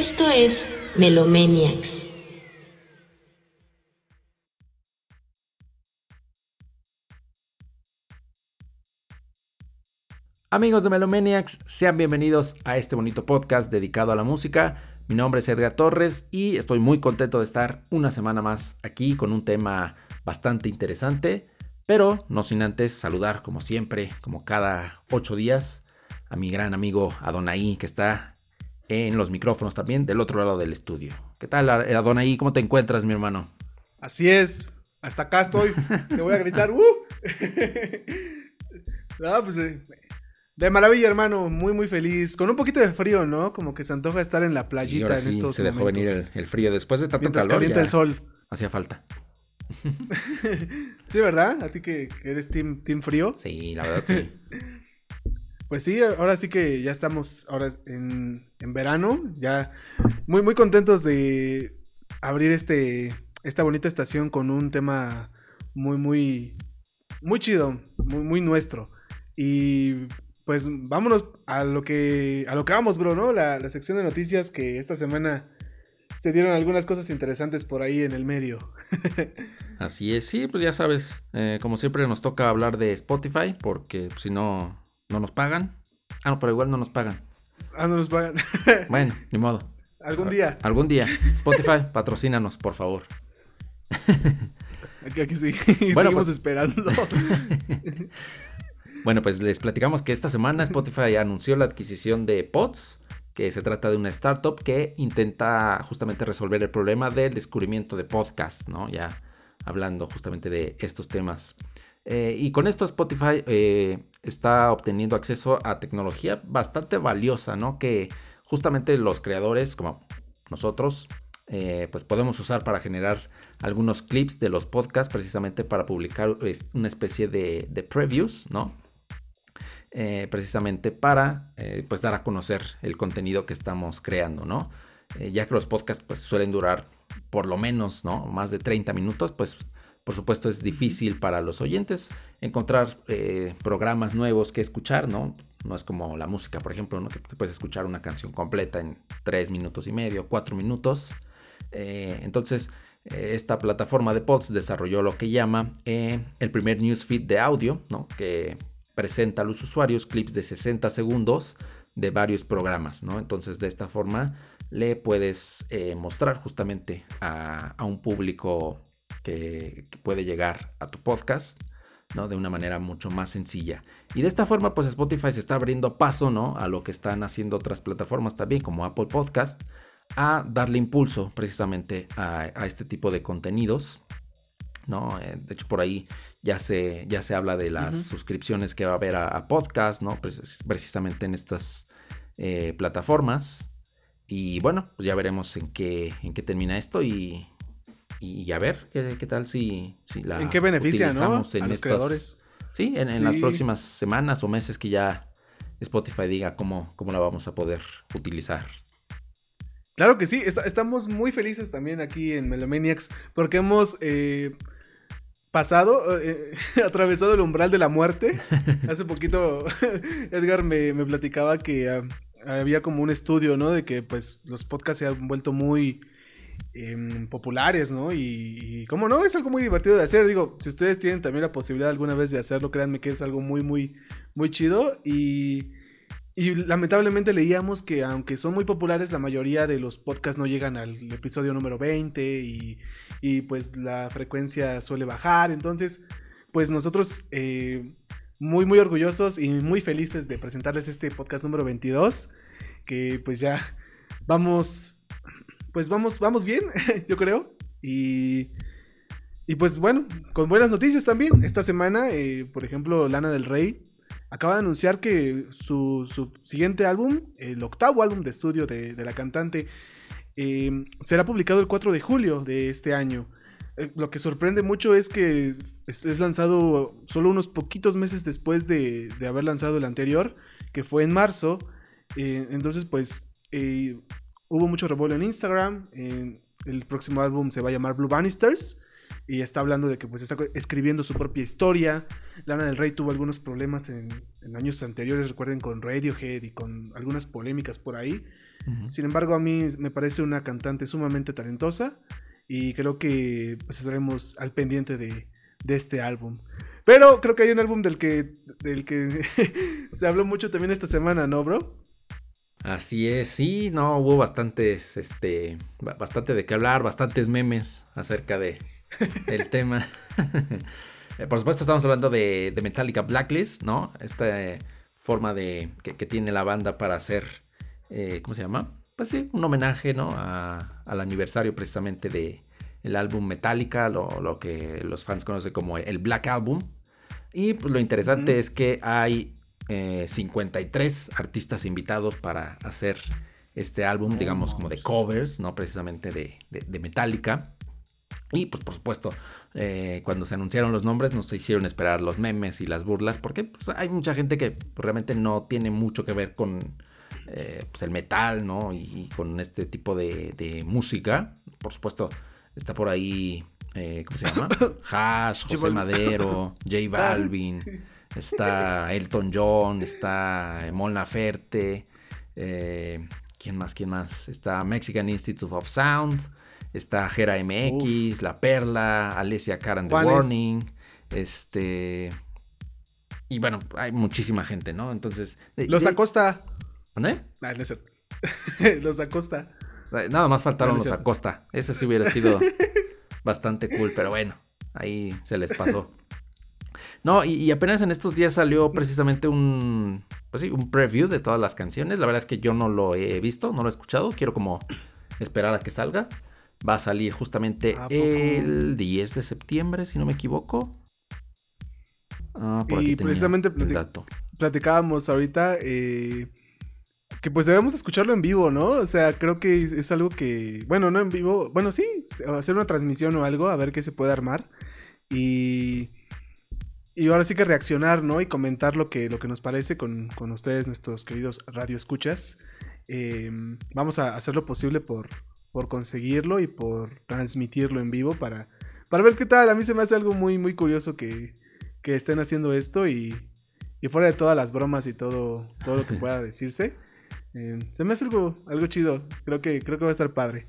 Esto es Melomaniacs. Amigos de Melomaniacs, sean bienvenidos a este bonito podcast dedicado a la música. Mi nombre es Edgar Torres y estoy muy contento de estar una semana más aquí con un tema bastante interesante, pero no sin antes saludar como siempre, como cada ocho días, a mi gran amigo Adonai que está en los micrófonos también del otro lado del estudio. ¿Qué tal Adonai? ¿Cómo te encuentras mi hermano? Así es, hasta acá estoy, te voy a gritar, ¡uh! no, pues, eh, de maravilla, hermano, muy muy feliz, con un poquito de frío, ¿no? Como que se antoja estar en la playita en estos se dejó venir el, frío después de tanto Mientras calor. calienta el sol. Hacía falta. sí, ¿verdad? A ti que, eres team, team frío. Sí, la verdad sí. Pues sí, ahora sí que ya estamos ahora en, en verano, ya muy muy contentos de abrir este esta bonita estación con un tema muy muy muy chido, muy muy nuestro. Y pues vámonos a lo que a lo que vamos, bro, ¿no? La, sección de noticias que esta semana se dieron algunas cosas interesantes por ahí en el medio. Así es, sí, pues ya sabes, eh, como siempre nos toca hablar de Spotify porque si no, no nos pagan. Ah, no, pero igual no nos pagan. Ah, no nos pagan. bueno, ni modo. Algún día. Algún día. Spotify, patrocínanos, por favor. Aquí, aquí sí. Bueno, Seguimos pues... esperando. Bueno, pues les platicamos que esta semana Spotify anunció la adquisición de Pods, que se trata de una startup que intenta justamente resolver el problema del descubrimiento de podcast, ¿no? Ya hablando justamente de estos temas. Eh, y con esto Spotify eh, está obteniendo acceso a tecnología bastante valiosa, ¿no? Que justamente los creadores, como nosotros, eh, pues podemos usar para generar algunos clips de los podcasts, precisamente para publicar una especie de, previews, ¿no? Precisamente para pues dar a conocer el contenido que estamos creando, ¿no? Ya que los podcasts pues suelen durar por lo menos, ¿no? Más de 30 minutos, pues por supuesto es difícil para los oyentes encontrar programas nuevos que escuchar, ¿no? No es como la música, por ejemplo, ¿no? Que puedes escuchar una canción completa en 3 minutos y medio, 4 minutos. entonces, esta plataforma de pods desarrolló lo que llama el primer newsfeed de audio, ¿no? Que presenta a los usuarios clips de 60 segundos de varios programas, ¿no? Entonces de esta forma le puedes eh, mostrar justamente a, un público que, puede llegar a tu podcast, ¿no? De una manera mucho más sencilla. Y de esta forma, pues Spotify se está abriendo paso, ¿no? A lo que están haciendo otras plataformas también, como Apple Podcast, a darle impulso precisamente a, a este tipo de contenidos, ¿no? Eh, de hecho, por ahí ya se, ya se habla de las suscripciones que va a haber a, podcast, ¿no? precisamente en estas eh, plataformas. Y bueno, pues ya veremos en qué, en qué termina esto y, y a ver qué, tal si, si, la ¿En qué beneficia, ¿no? En a los creadores. Sí, en, las próximas semanas o meses que ya Spotify diga cómo, cómo la vamos a poder utilizar. Claro que sí, estamos muy felices también aquí en Melomaniacs porque hemos eh, pasado, eh, atravesado el umbral de la muerte. Hace poquito Edgar me, platicaba que ah, había como un estudio, ¿no? De que pues los podcasts se han vuelto muy em, populares, ¿no? Y, como no, es algo muy divertido de hacer. Digo, si ustedes tienen también la posibilidad alguna vez de hacerlo, créanme que es algo muy, muy, muy chido. Y... Lamentablemente leíamos que aunque son muy populares, la mayoría de los podcasts no llegan al episodio número 20 y, y pues la frecuencia suele bajar. Entonces, pues nosotros eh, muy, muy orgullosos y muy felices de presentarles este podcast número 22, que pues ya vamos, pues vamos, vamos bien, yo creo. Y, y pues bueno, con buenas noticias también. Esta semana, eh, por ejemplo, Lana del Rey acaba de anunciar que su, su, siguiente álbum, el octavo álbum de estudio de, de la cantante, Em, será publicado el 4 de julio de este año. Eh, lo que sorprende mucho es que es, lanzado solo unos poquitos meses después de, haber lanzado el anterior, que fue en marzo. Eh, entonces, pues, eh, hubo mucho revuelo en Instagram. el próximo álbum se va a llamar Blue Bannisters. Y está hablando de que pues está escribiendo su propia historia. Lana del Rey tuvo algunos problemas en, años anteriores, recuerden, con Radiohead y con algunas polémicas por ahí. Sin embargo, a mí me parece una cantante sumamente talentosa y creo que pues, estaremos al pendiente de, de este álbum. Pero creo que hay un álbum del que, del que se habló mucho también esta semana, ¿no, bro? Así es, sí, no, hubo bastantes, este, bastante de qué hablar, bastantes memes acerca de, del tema. Eh, por supuesto estamos hablando de, de Metallica Blacklist, ¿no? Esta eh, forma de que, tiene la banda para hacer, eh, ¿cómo se llama? Pues sí, un homenaje, ¿no? al aniversario precisamente de el álbum Metallica, lo, que los fans conocen como el Black Album. Y pues lo interesante es que hay 53 artistas invitados para hacer este álbum, digamos, como de covers, no precisamente de, de Metallica. Y pues por supuesto, eh, cuando se anunciaron los nombres nos hicieron esperar los memes y las burlas, porque pues, hay mucha gente que realmente no tiene mucho que ver con eh, pues, el metal, ¿no? Y, con este tipo de, música. Por supuesto, está por ahí, eh, ¿cómo se llama? Hash, José Madero, J Balvin, está Elton John, está Mon Laferte, ¿quién más? ¿Quién más? Está Mexican Institute of Sound. Está Jera MX, La Perla, Alessia Karan The Warning. Este. Y bueno, hay muchísima gente, ¿no? Entonces. Los Acosta. ¿Dónde? Ah, no, los Acosta. Nada más faltaron los Acosta. Ese sí hubiera sido bastante cool, pero bueno, ahí se les pasó. No, y, y, apenas en estos días salió precisamente un, pues sí, un preview de todas las canciones. La verdad es que yo no lo he visto, no lo he escuchado. Quiero como esperar a que salga. Va a salir justamente el 10 de septiembre, si no me equivoco. Ah, por y precisamente platicábamos ahorita eh, que pues debemos escucharlo en vivo, ¿no? O sea, creo que es algo que, bueno, no en vivo, bueno, sí, hacer una transmisión o algo, a ver qué se puede armar. Y, y ahora sí que reaccionar, ¿no? Y comentar lo que, lo que nos parece con, con ustedes, nuestros queridos radio escuchas. Eh, vamos a hacer lo posible por, por conseguirlo y por transmitirlo en vivo para, para ver qué tal. A mí se me hace algo muy, muy curioso que, estén haciendo esto y, y, fuera de todas las bromas y todo, todo lo que pueda decirse. Eh, se me hace algo, algo chido. Creo que, creo que va a estar padre.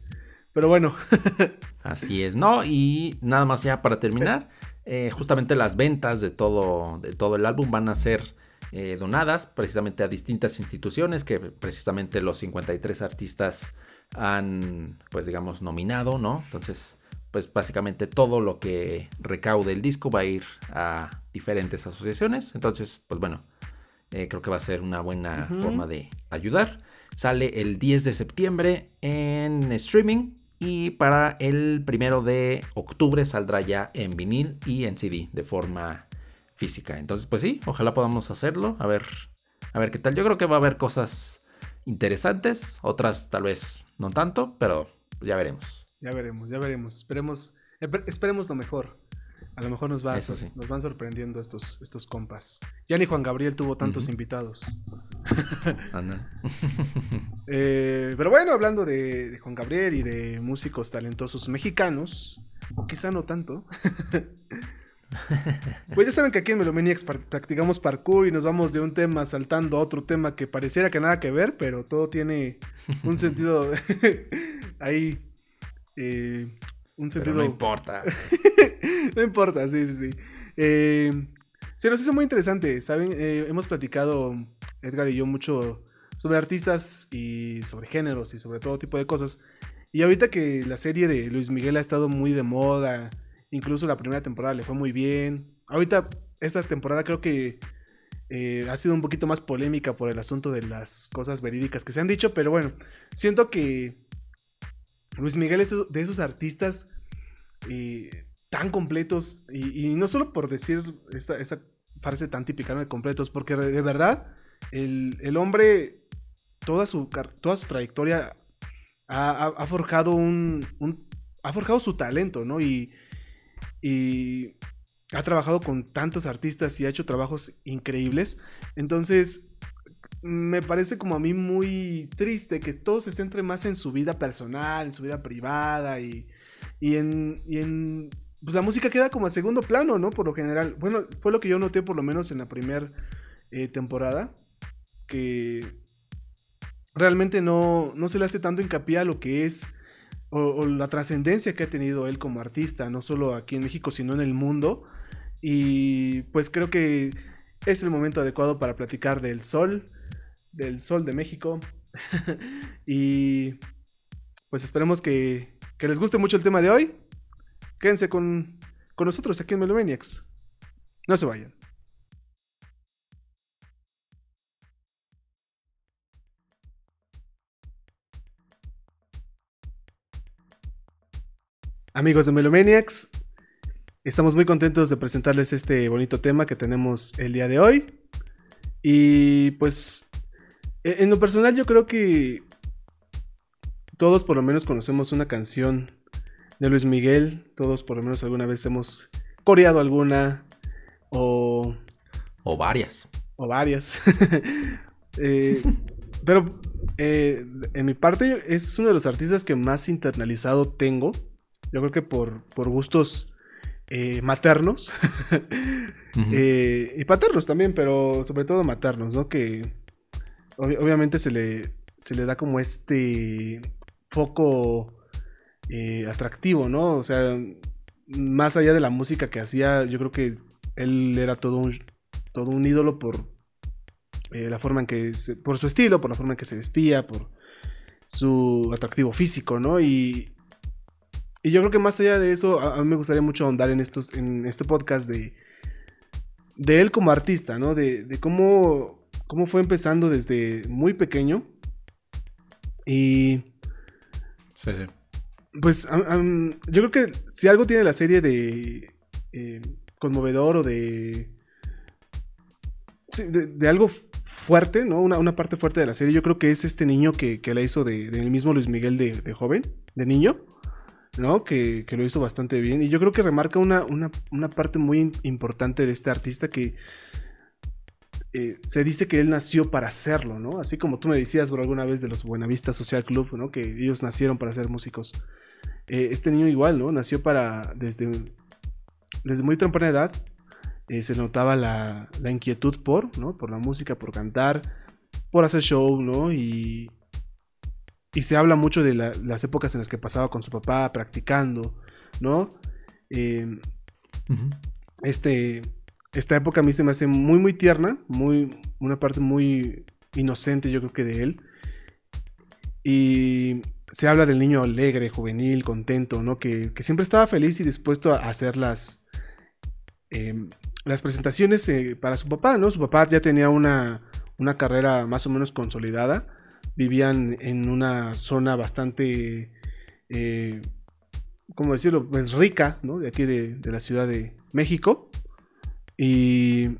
Pero bueno. Así es, ¿no? Y nada más ya para terminar. Eh, justamente las ventas de todo, de todo el álbum van a ser eh, donadas precisamente a distintas instituciones que precisamente los 53 artistas han, pues digamos, nominado, ¿no? Entonces, pues básicamente todo lo que recaude el disco va a ir a diferentes asociaciones. Entonces, pues bueno, eh, creo que va a ser una buena forma de ayudar. Sale el 10 de septiembre en streaming y para el primero de octubre saldrá ya en vinil y en CD de forma física. Entonces, pues sí, ojalá podamos hacerlo. A ver, a ver qué tal. Yo creo que va a haber cosas interesantes, otras tal vez no tanto, pero ya veremos. Ya veremos, ya veremos. Esperemos, esperemos lo mejor. A lo mejor nos, va, nos van sorprendiendo estos, estos compas. Ya ni Juan Gabriel tuvo tantos invitados. Eh, pero bueno, hablando de, Juan Gabriel y de músicos talentosos mexicanos, o quizá no tanto. Pues ya saben que aquí en Melomaniacs practicamos parkour y nos vamos de un tema saltando a otro tema que pareciera que nada que ver, pero todo tiene un sentido ahí. Eh, un sentido. no importa. no importa, sí, sí, sí. Eh, se nos hizo muy interesante, ¿saben? Eh, hemos platicado, Edgar y yo, mucho sobre artistas y sobre géneros y sobre todo tipo de cosas. Y ahorita que la serie de Luis Miguel ha estado muy de moda Incluso la primera temporada le fue muy bien. Ahorita, esta temporada creo que eh, ha sido un poquito más polémica por el asunto de las cosas verídicas que se han dicho, pero bueno, siento que Luis Miguel es de esos artistas eh, tan completos, y, no solo por decir esta, frase tan típica de completos, porque de verdad el, hombre, toda su, toda su trayectoria ha, forjado un, ha forjado su talento, ¿no? Y ha trabajado con tantos artistas y ha hecho trabajos increíbles. Entonces, me parece como a mí muy triste que todo se centre más en su vida personal, en su vida privada y, y en, y en pues la música queda como a segundo plano, ¿no? Por lo general. Bueno, fue lo que yo noté por lo menos en la primera eh, temporada. Que realmente no, no se le hace tanto hincapié a lo que es o, la trascendencia que ha tenido él como artista, no solo aquí en México, sino en el mundo. Y pues creo que es el momento adecuado para platicar del sol, del sol de México. y pues esperemos que, que les guste mucho el tema de hoy. Quédense con, con nosotros aquí en Melomaniacs. No se vayan. Amigos de Melomaniacs, estamos muy contentos de presentarles este bonito tema que tenemos el día de hoy. Y pues, en lo personal yo creo que todos por lo menos conocemos una canción de Luis Miguel, todos por lo menos alguna vez hemos coreado alguna o... O varias. O varias. Eh, pero eh, en mi parte es uno de los artistas que más internalizado tengo yo creo que por, por gustos eh, maternos eh, y paternos también, pero sobre todo maternos, ¿no? Que obviamente se le, se le da como este foco eh, atractivo, ¿no? O sea, más allá de la música que hacía, yo creo que él era todo un, todo un ídolo por la forma en que, por su estilo, por la forma en que se vestía, por su atractivo físico, ¿no? Y, y yo creo que más allá de eso, a, mí me gustaría mucho ahondar en, estos, en este podcast de, de él como artista, ¿no? De, cómo, cómo fue empezando desde muy pequeño. Y... Sí, sí. Pues yo creo que si algo tiene la serie de eh, conmovedor o de, de, algo fuerte, ¿no? Una, parte fuerte de la serie, yo creo que es este niño que, que la hizo del de, mismo Luis Miguel de, de joven, de niño. ¿no? Que, lo hizo bastante bien. Y yo creo que remarca una, parte muy importante de este artista que eh, se dice que él nació para hacerlo, ¿no? Así como tú me decías por alguna vez de los Buenavista Social Club, ¿no? Que ellos nacieron para ser músicos. Eh, este niño igual, ¿no? Nació para, desde, desde muy temprana edad, eh, se notaba la, la, inquietud por, ¿no? Por la música, por cantar, por hacer show, ¿no? Y, y se habla mucho de las épocas en las que pasaba con su papá practicando, ¿no? Este, esta época a mí se me hace muy, muy tierna, muy, una parte muy inocente yo creo que de él. Y se habla del niño alegre, juvenil, contento, ¿no? Que, siempre estaba feliz y dispuesto a hacer las, em, las presentaciones eh, para su papá, ¿no? Su papá ya tenía una, una carrera más o menos consolidada vivían en una zona bastante, eh, ¿cómo decirlo? Pues rica, ¿no? De aquí de, la Ciudad de México. Y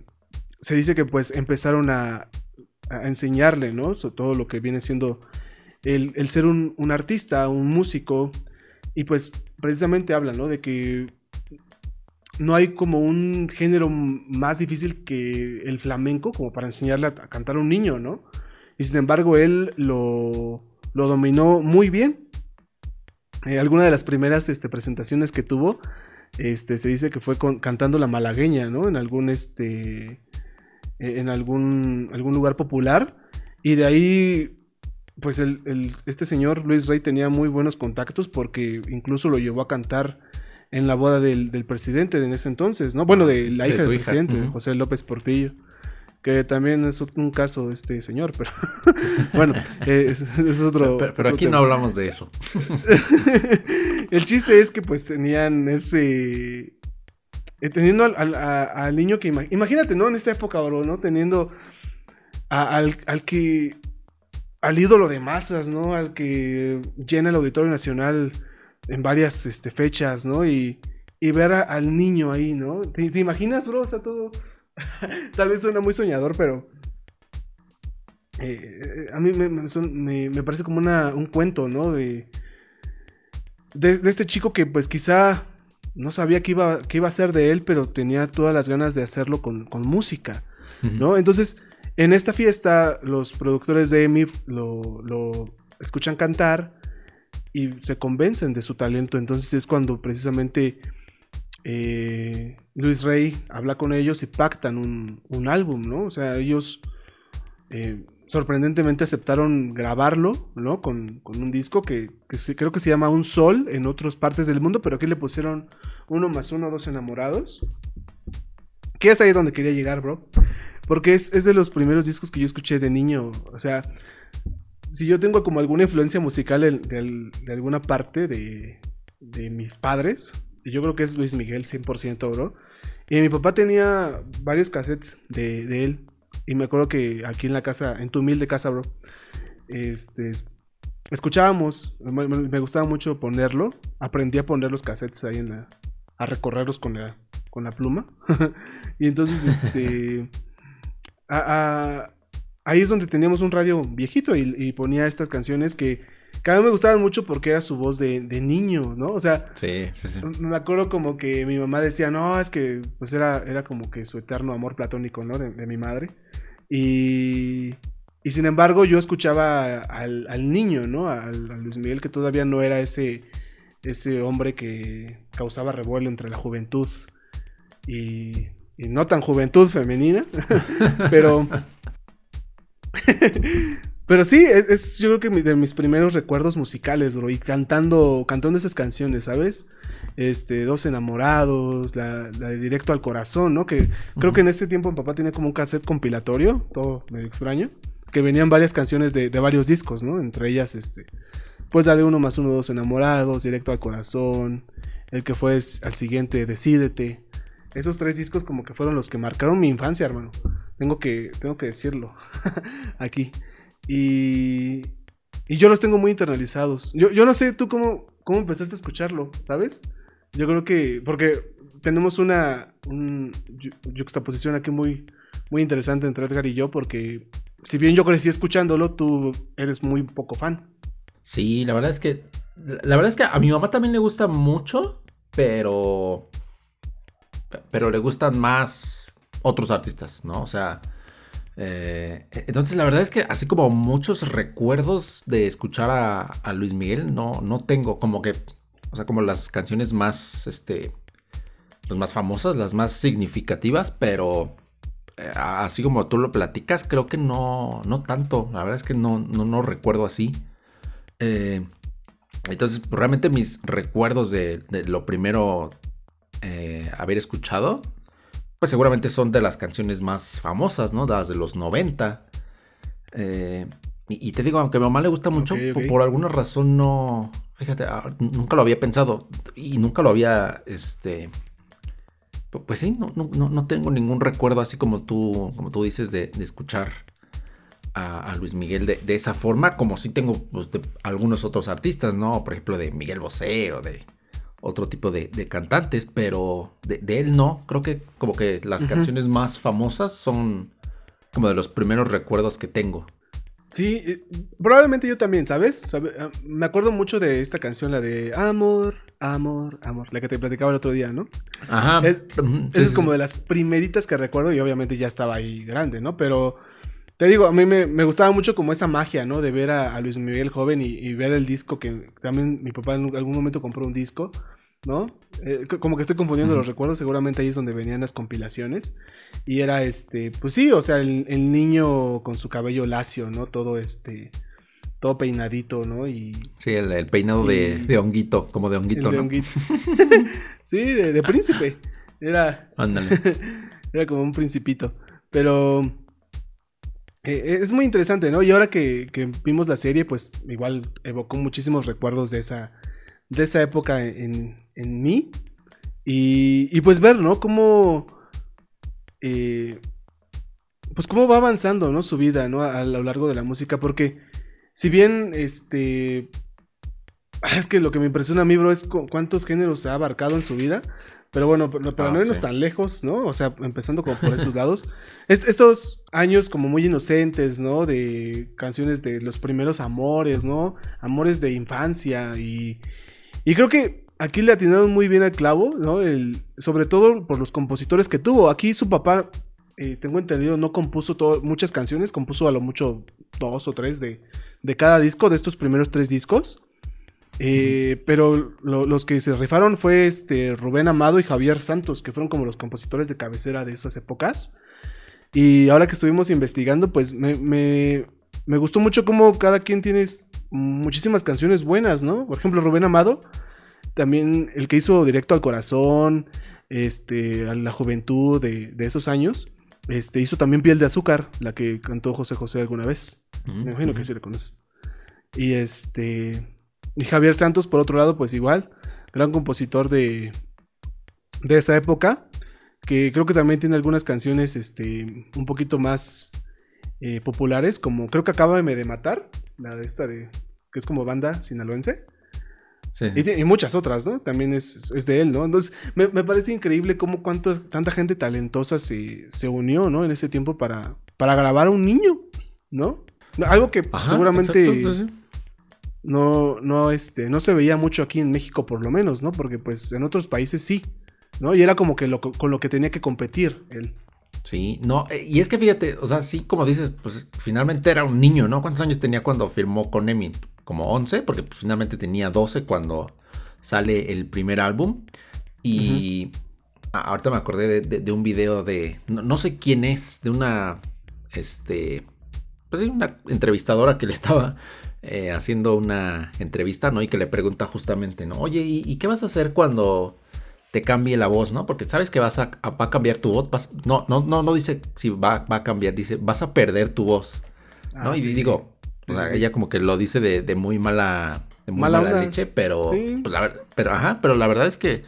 se dice que pues empezaron a, enseñarle, ¿no? todo lo que viene siendo el, ser un, artista, un músico. Y pues precisamente habla, ¿no? De que no hay como un género más difícil que el flamenco como para enseñarle a, cantar a un niño, ¿no? Y sin embargo, él lo, dominó muy bien. Eh, alguna de las primeras este, presentaciones que tuvo, este, se dice que fue cantando la malagueña, ¿no? En algún, este, e, en algún, algún lugar popular. Y de ahí, pues este señor Luis Rey tenía muy buenos contactos porque incluso lo llevó a cantar en la boda del, presidente de en ese entonces, ¿no? Bueno, de la hija del presidente, José López Portillo que también es un caso este señor, pero bueno, es, es otro... Pero, aquí no hablamos de eso. el chiste es que pues tenían ese... Eh, teniendo al, niño que... Imagínate, ¿no? En esta época, bro, ¿no? Teniendo al, que... Al ídolo de masas, ¿no? Al que llena el Auditorio Nacional en varias este, fechas, ¿no? Y, y ver al niño ahí, ¿no? ¿Te, ¿Te, imaginas, bro? O sea, todo Tal vez suena muy soñador, pero. Eh, a mí me, parece como un cuento, ¿no? De, de, este chico que, pues, quizá no sabía qué iba, qué iba a hacer de él, pero tenía todas las ganas de hacerlo con, música, ¿no? Entonces, En esta fiesta, los productores de EMI lo, lo escuchan cantar y se convencen de su talento. Entonces es cuando precisamente eh, Luis Rey habla con ellos y pactan un, un álbum, ¿no? O sea, ellos eh, sorprendentemente aceptaron grabarlo, ¿no? Con, con un disco que, se- creo que se llama Un Sol en otras partes del mundo, pero aquí le pusieron uno más uno, dos enamorados. Que es ahí donde quería llegar, bro. Porque es, es de los primeros discos que yo escuché de niño. O sea, si yo tengo como alguna influencia musical de, de alguna parte de, de mis padres, yo creo que es Luis Miguel 100%, bro. Y mi papá tenía varios cassettes de, él. Y me acuerdo que aquí en la casa, en tu humilde casa, bro, este, es- escuchábamos, me, gustaba mucho ponerlo. Aprendí a poner los cassettes ahí en la, a recorrerlos con la, con la pluma. y entonces, este, ahí es donde teníamos un radio viejito y ponía estas canciones que, que a mí me gustaban mucho porque era su voz de, de niño, ¿no? O sea, Sí, sí, sí. me acuerdo como que mi mamá decía, no, es que pues era, era como que su eterno amor platónico, ¿no? De, de mi madre. Y, y sin embargo yo escuchaba al, al niño, ¿no? Al, a Luis Miguel que todavía no era ese, ese hombre que causaba revuelo entre la juventud y, y no tan juventud femenina, pero... Pero sí, es, es yo creo que de mis primeros recuerdos musicales, bro. Y cantando, cantando esas canciones, ¿sabes? Este, Dos enamorados, la, la de Directo al Corazón, ¿no? Que creo que en ese tiempo mi papá tenía como un cassette compilatorio, todo medio extraño. Que venían varias canciones de, de varios discos, ¿no? Entre ellas, este. Pues la de uno más uno, dos enamorados, Directo al Corazón. El que fue es- al siguiente, Decídete. Esos tres discos como que fueron los que marcaron mi infancia, hermano. Tengo que, tengo que decirlo aquí. Y, y yo los tengo muy internalizados. Yo, no sé tú cómo, cómo empezaste a escucharlo, ¿sabes? Yo creo que, porque tenemos una un, yuxtaposición aquí muy, muy interesante entre Edgar y yo, porque si bien yo crecí escuchándolo, tú eres muy poco fan. Sí, la verdad es que. La verdad es que a mi mamá también le gusta mucho, pero. Pero le gustan más otros artistas, ¿no? O sea. Eh, entonces, la verdad es que así como muchos recuerdos de escuchar a, Luis Miguel, no, no tengo como que. O sea, como las canciones más. Este. Pues más famosas, las más significativas, pero. eh, así como tú lo platicas, creo que no, no tanto. La verdad es que no, no, no recuerdo así. Eh, entonces, realmente mis recuerdos de, de lo primero haber escuchado, pues seguramente son de las canciones más famosas, ¿no? De las de los 90. Eh, y, y te digo, aunque a mi mamá le gusta mucho, por, alguna razón no. Fíjate, ah, nunca lo había pensado y nunca lo había, este. pu- Pues sí, no, no, no- no tengo ningún recuerdo así como tú, como tú dices de, de escuchar a, a Luis Miguel de, de esa forma, como sí tengo pues, de algunos otros artistas, ¿no? Por ejemplo, de Miguel Bosé o de otro tipo de, de cantantes, pero de, de él no. Creo que como que las canciones más famosas son como de los primeros recuerdos que tengo. Sí, eh, probablemente yo también, ¿sabes? Sabe- ah, Me acuerdo mucho de esta canción, la de Amor, Amor, Amor, la que te platicaba el otro día, ¿no? Ajá. Es- Esa es como de las primeritas que recuerdo y obviamente ya estaba ahí grande, ¿no? Pero te digo, a mí me, me gustaba mucho como esa magia, ¿no? De ver a, a Luis Miguel joven y, y ver el disco que también mi papá en algún momento compró un disco, ¿no? Eh, como que estoy confundiendo los recuerdos, seguramente ahí es donde venían las compilaciones. Y era este, pues sí, o sea, el, el niño con su cabello lacio, ¿no? Todo este, todo peinadito, ¿no? Y Sí, el, el peinado de, Y- de honguito, como de el honguito, de ¿no? honguito. sí, de, de príncipe. Era, Ándale. era como un principito. Pero eh, es muy interesante, ¿no? Y ahora que, que vimos la serie, pues igual evocó muchísimos recuerdos de esa, de esa época en, en mí. Y, y pues ver, ¿no? Cómo... eh, pues cómo va avanzando, ¿no? Su vida, ¿no? A, a lo largo de la música. Porque si bien, este... Es que lo que me impresiona a mí, bro, es cu- cuántos géneros ha abarcado en su vida. Pero bueno, pero- para Ah, no irnos sí. tan lejos, ¿no? O sea, empezando como por estos lados. Est- estos años como muy inocentes, ¿no? De canciones de los primeros amores, ¿no? Amores de infancia. Y, y creo que aquí le atinaron muy bien al clavo, ¿no? El, sobre todo por los compositores que tuvo. Aquí su papá eh, tengo entendido, no compuso muchas canciones, compuso a lo mucho dos o tres de, de cada disco, de estos primeros tres discos. Eh, pero los que se rifaron fue este Rubén Amado y Javier Santos, que fueron como los compositores de cabecera de esas épocas. Y ahora que estuvimos investigando, pues me, me, me gustó mucho cómo cada quien tiene muchísimas canciones buenas, ¿no? Por ejemplo, Rubén Amado, también el que hizo Directo al Corazón, este, a la juventud de, esos años, este, hizo también Piel de Azúcar, la que cantó José José alguna vez. Me imagino que sí le conoces. Y este. Y Javier Santos, por otro lado, pues igual, gran compositor de, de esa época, que creo que también tiene algunas canciones este, un poquito más eh, populares, como creo que acaba de matar, la de esta de, que es como banda sinaloense. Sí. Y, muchas otras, ¿no? También es, de él, ¿no? Entonces, me, parece increíble cómo cuánto, tanta gente talentosa se, se, unió, ¿no? En ese tiempo para, para grabar a un niño, ¿no? Algo que seguramente no, no, este, no se veía mucho aquí en México, por lo menos, ¿no? Porque pues en otros países sí, ¿no? Y era como que lo, con lo que tenía que competir él. Sí, no, eh, y es que fíjate, o sea, sí, como dices, pues finalmente era un niño, ¿no? ¿Cuántos años tenía cuando firmó con Emin? Como 11, porque pues, finalmente tenía 12 cuando sale el primer álbum. Y ahorita me acordé de, un video de, no, sé quién es, de una, este, pues una entrevistadora que le estaba eh, haciendo una entrevista, ¿no? Y que le pregunta justamente, ¿no? Oye, ¿y, qué vas a hacer cuando te cambie la voz, ¿no? Porque sabes que vas a, va a cambiar tu voz. no, no, no, no dice si va, a cambiar, dice vas a perder tu voz. ¿no? Ah, y digo, ella como que lo dice de, muy mala, de muy mala, leche, pero, pues, la, pero, ajá, pero la verdad es que,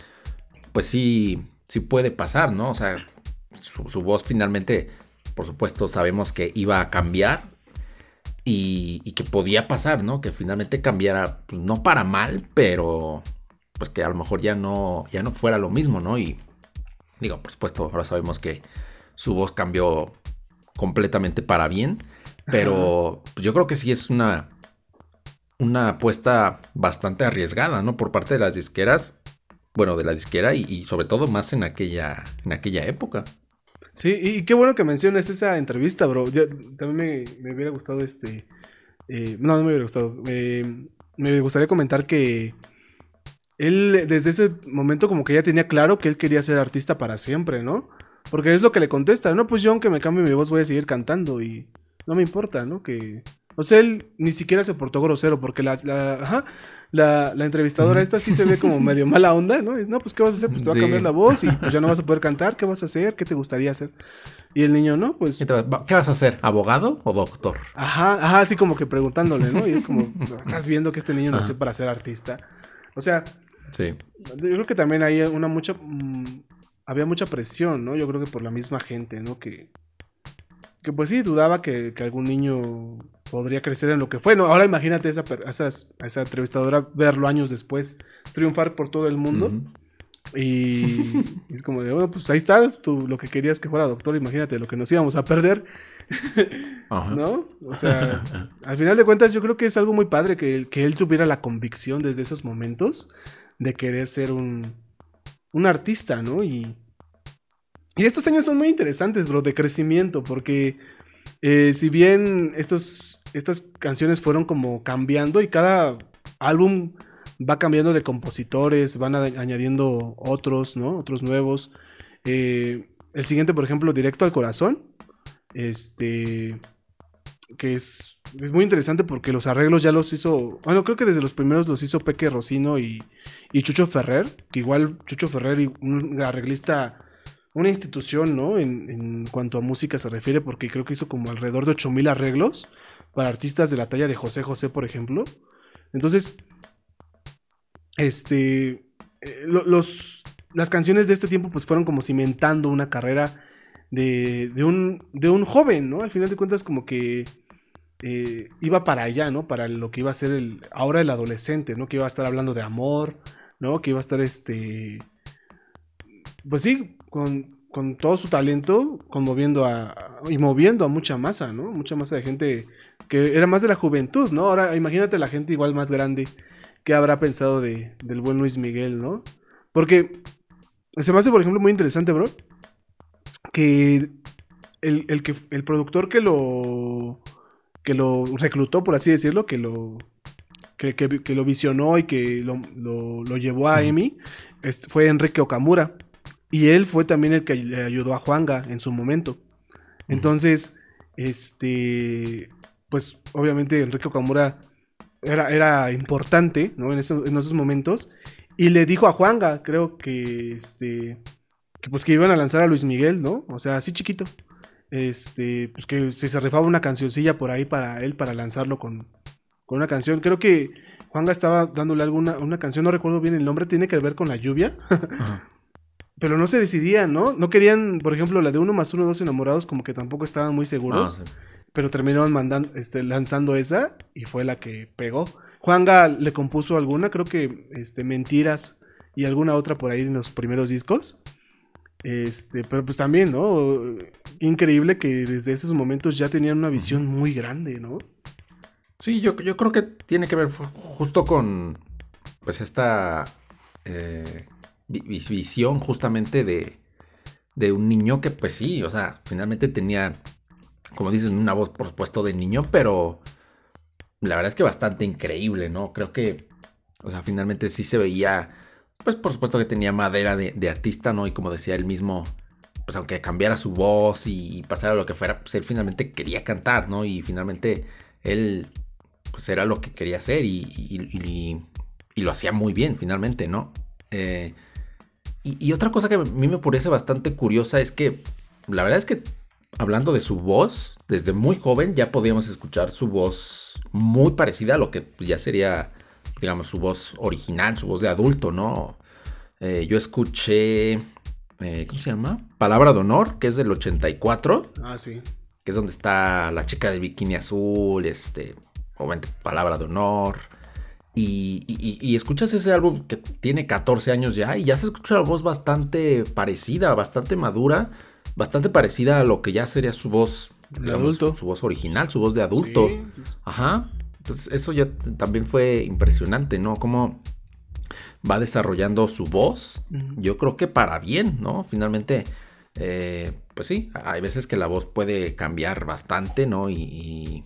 pues sí, sí puede pasar, ¿no? O sea, su voz finalmente, por supuesto, sabemos que iba a cambiar, y, que podía pasar, ¿no? Que finalmente cambiara, pues, no para mal, pero pues que a lo mejor ya no, ya no fuera lo mismo, ¿no? Y digo, por supuesto, ahora sabemos que su voz cambió completamente para bien, pero pues, yo creo que sí es una, una apuesta bastante arriesgada, ¿no? Por parte de las disqueras, bueno, de la disquera y, y sobre todo más en aquella, en aquella época. Sí, y qué bueno que menciones esa entrevista, bro. También me, hubiera gustado este... Eh, no, no me hubiera gustado. me gustaría comentar que él desde ese momento como que ya tenía claro que él quería ser artista para siempre, ¿no? Porque es lo que le contesta, no, pues yo aunque me cambie mi voz voy a seguir cantando y no me importa, ¿no? Que... O sea, él ni siquiera se portó grosero porque la, la, ajá, la, la, entrevistadora esta sí se ve como medio mala onda, ¿no? no, pues ¿qué vas a hacer? Pues te va a cambiar la voz y pues ya no vas a poder cantar, ¿qué vas a hacer? ¿Qué te gustaría hacer? Y el niño, ¿no? Pues... ¿Qué, vas a hacer? ¿Abogado o doctor? Ajá, ajá, así como que preguntándole, ¿no? Y es como, estás viendo que este niño nació para ser artista. O sea, sí. yo creo que también hay una mucha... Mm, había mucha presión, ¿no? Yo creo que por la misma gente, ¿no? Que, que pues sí, dudaba que, que algún niño podría crecer en lo que fue. No, ahora imagínate esa, a esa entrevistadora verlo años después, triunfar por todo el mundo. Y, es como de, bueno, pues ahí está, tú lo que querías que fuera doctor, imagínate lo que nos íbamos a perder. ¿No? O sea, al final de cuentas yo creo que es algo muy padre que, que él tuviera la convicción desde esos momentos de querer ser un, un artista, ¿no? Y, y estos años son muy interesantes, bro, de crecimiento, porque eh, si bien estos, estas canciones fueron como cambiando y cada álbum va cambiando de compositores, van añadiendo otros, ¿no? Otros nuevos. Eh, el siguiente, por ejemplo, Directo al Corazón. Este. Que es, es muy interesante porque los arreglos ya los hizo. Bueno, creo que desde los primeros los hizo Peque Rocino y, y Chucho Ferrer. Que igual Chucho Ferrer, un arreglista una institución, ¿no? En, cuanto a música se refiere, porque creo que hizo como alrededor de 8000 arreglos para artistas de la talla de José José, por ejemplo. Entonces, este, eh, los, las canciones de este tiempo pues fueron como cimentando una carrera de, de, un, de un joven, ¿no? Al final de cuentas como que eh, iba para allá, ¿no? Para lo que iba a ser el, ahora el adolescente, ¿no? Que iba a estar hablando de amor, ¿no? Que iba a estar este... Pues sí, con, todo su talento, conmoviendo a, y moviendo a mucha masa, ¿no? Mucha masa de gente que era más de la juventud, ¿no? Ahora imagínate la gente igual más grande que habrá pensado de, del buen Luis Miguel, ¿no? Porque se me hace, por ejemplo, muy interesante, bro, que el, el que, el productor que lo, que lo reclutó, por así decirlo, que lo, que, que- que lo visionó y que lo, lo- lo llevó a este, fue Enrique Okamura. Y él fue también el que le ayudó a Juanga en su momento. Entonces, este, pues obviamente Enrique Okamura era, era importante, ¿no? En, esos- en esos momentos. Y le dijo a Juanga, creo que, este, que pues que iban a lanzar a Luis Miguel, ¿no? O sea, así chiquito. Este, pues que si se rifaba una cancioncilla por ahí para él, para lanzarlo con, con una canción. Creo que Juanga estaba dándole alguna una canción, no recuerdo bien el nombre, tiene que ver con la lluvia. Ajá. Pero no se decidían, ¿no? No querían, por ejemplo, la de uno más uno, dos enamorados, como que tampoco estaban muy seguros. Ah, sí. Pero terminaron mandando, este, lanzando esa y fue la que pegó. Juanga le compuso alguna, creo que este, Mentiras y alguna otra por ahí en los primeros discos. Este, pero pues también, ¿no? Increíble que desde esos momentos ya tenían una visión muy grande, ¿no? Sí, yo, yo creo que tiene que ver justo con pues esta eh, visión justamente de, de un niño que pues sí, o sea, finalmente tenía, como dices, una voz por supuesto de niño, pero la verdad es que bastante increíble, ¿no? Creo que, o sea, finalmente sí se veía, pues por supuesto que tenía madera de, artista, ¿no? Y como decía él mismo, pues aunque cambiara su voz y pasara lo que fuera, pues él finalmente quería cantar, ¿no? Y finalmente él pues era lo que quería hacer y, y- y- y lo hacía muy bien finalmente, ¿no? Eh, y, y otra cosa que a mí me parece bastante curiosa es que la verdad es que hablando de su voz, desde muy joven ya podíamos escuchar su voz muy parecida a lo que ya sería, digamos, su voz original, su voz de adulto, ¿no? Eh, yo escuché, eh, ¿cómo se llama? Palabra de Honor, que es del 84 Ah, sí. que es donde está la chica de bikini azul, este, obviamente palabra de honor. Y, y- y escuchas ese álbum que tiene 14 años ya y ya se escucha la voz bastante parecida, bastante madura, bastante parecida a lo que ya sería su voz, De adulto. su voz original, su voz de adulto. Sí, pues, Ajá. Entonces, eso ya también fue impresionante, ¿no? Cómo va desarrollando su voz. Yo creo que para bien, ¿no? Finalmente, eh, pues sí, hay veces que la voz puede cambiar bastante, ¿no? Y, y-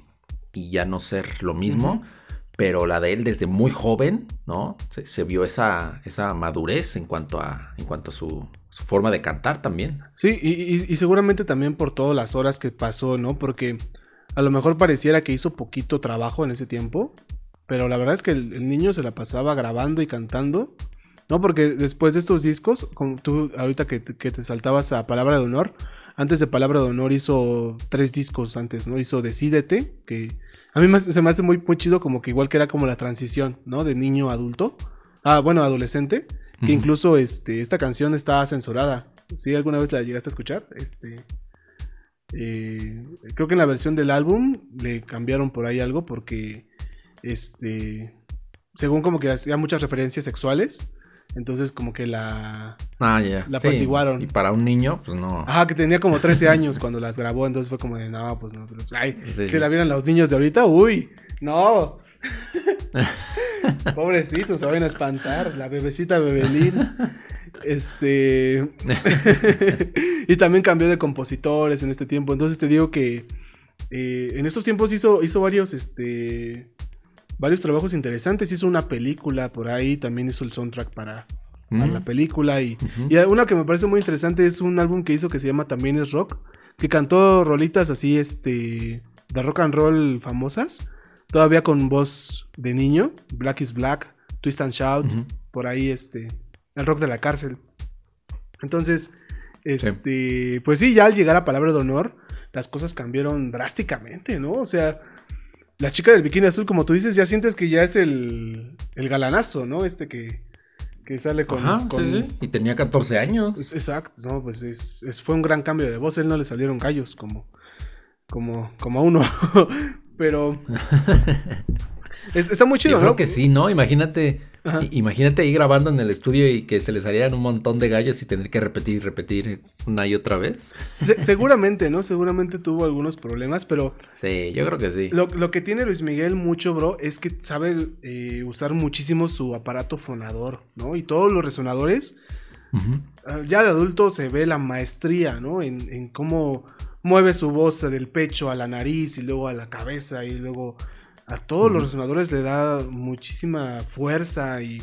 y ya no ser lo mismo. Pero la de él desde muy joven, ¿no? Se, vio esa, esa madurez en cuanto a, en cuanto a su, su forma de cantar también. Sí, y, y- seguramente también por todas las horas que pasó, ¿no? Porque a lo mejor pareciera que hizo poquito trabajo en ese tiempo, pero la verdad es que el, niño se la pasaba grabando y cantando, ¿no? Porque después de estos discos, como tú ahorita que, que te saltabas a Palabra de Honor, antes de Palabra de Honor hizo tres discos antes, ¿no? Hizo Decídete, que a mí se me hace muy, muy chido como que igual que era como la transición, ¿no? De niño a adulto. Ah, bueno, adolescente. Que incluso este, esta canción está censurada. ¿Sí? ¿Alguna vez la llegaste a escuchar? Este, eh, creo que en la versión del álbum le cambiaron por ahí algo porque, este, según como que hacía muchas referencias sexuales, entonces como que la... Ah, ya. La Sí, apaciguaron. Y para un niño, pues no. Ajá, que tenía como 13 años cuando las grabó, entonces fue como de, no, pues no, pero, pues, ay, Sí, si sí. la vieran los niños de ahorita, uy, no. Pobrecitos, se van a espantar, la bebecita Bebelín. Este. y también cambió de compositores en este tiempo. Entonces te digo que eh, en estos tiempos hizo, hizo varios, este. Varios trabajos interesantes. Hizo una película por ahí. También hizo el soundtrack para, para la película. Y, y una que me parece muy interesante es un álbum que hizo que se llama También es Rock. Que cantó rolitas así, este. De rock and roll famosas. Todavía con voz de niño. Black is Black. Twist and Shout. Por ahí, este. El rock de la cárcel. Entonces, este. Pues sí, ya al llegar a Palabra de Honor. Las cosas cambiaron drásticamente, ¿no? O sea. La chica del bikini azul, como tú dices, ya sientes que ya es el, el galanazo, ¿no? Este que, que sale con, Ajá, con- sí, sí. Y tenía 14 años. es- Exacto, no, pues es, es- fue un gran cambio de voz. A él no le salieron gallos como, como, como a uno. Pero es- está muy chido, Yo ¿no? creo que sí, ¿no? Imagínate, Ajá. imagínate ahí grabando en el estudio y que se le salieran un montón de gallos y tener que repetir y repetir una y otra vez. Se- seguramente, ¿no? Seguramente tuvo algunos problemas, pero Sí, yo creo que sí. lo, lo que tiene Luis Miguel mucho, bro, es que sabe eh, usar muchísimo su aparato fonador, ¿no? Y todos los resonadores. Ah, ya de adulto se ve la maestría, ¿no? En, en cómo mueve su voz del pecho a la nariz y luego a la cabeza y luego a todos los resonadores le da muchísima fuerza y,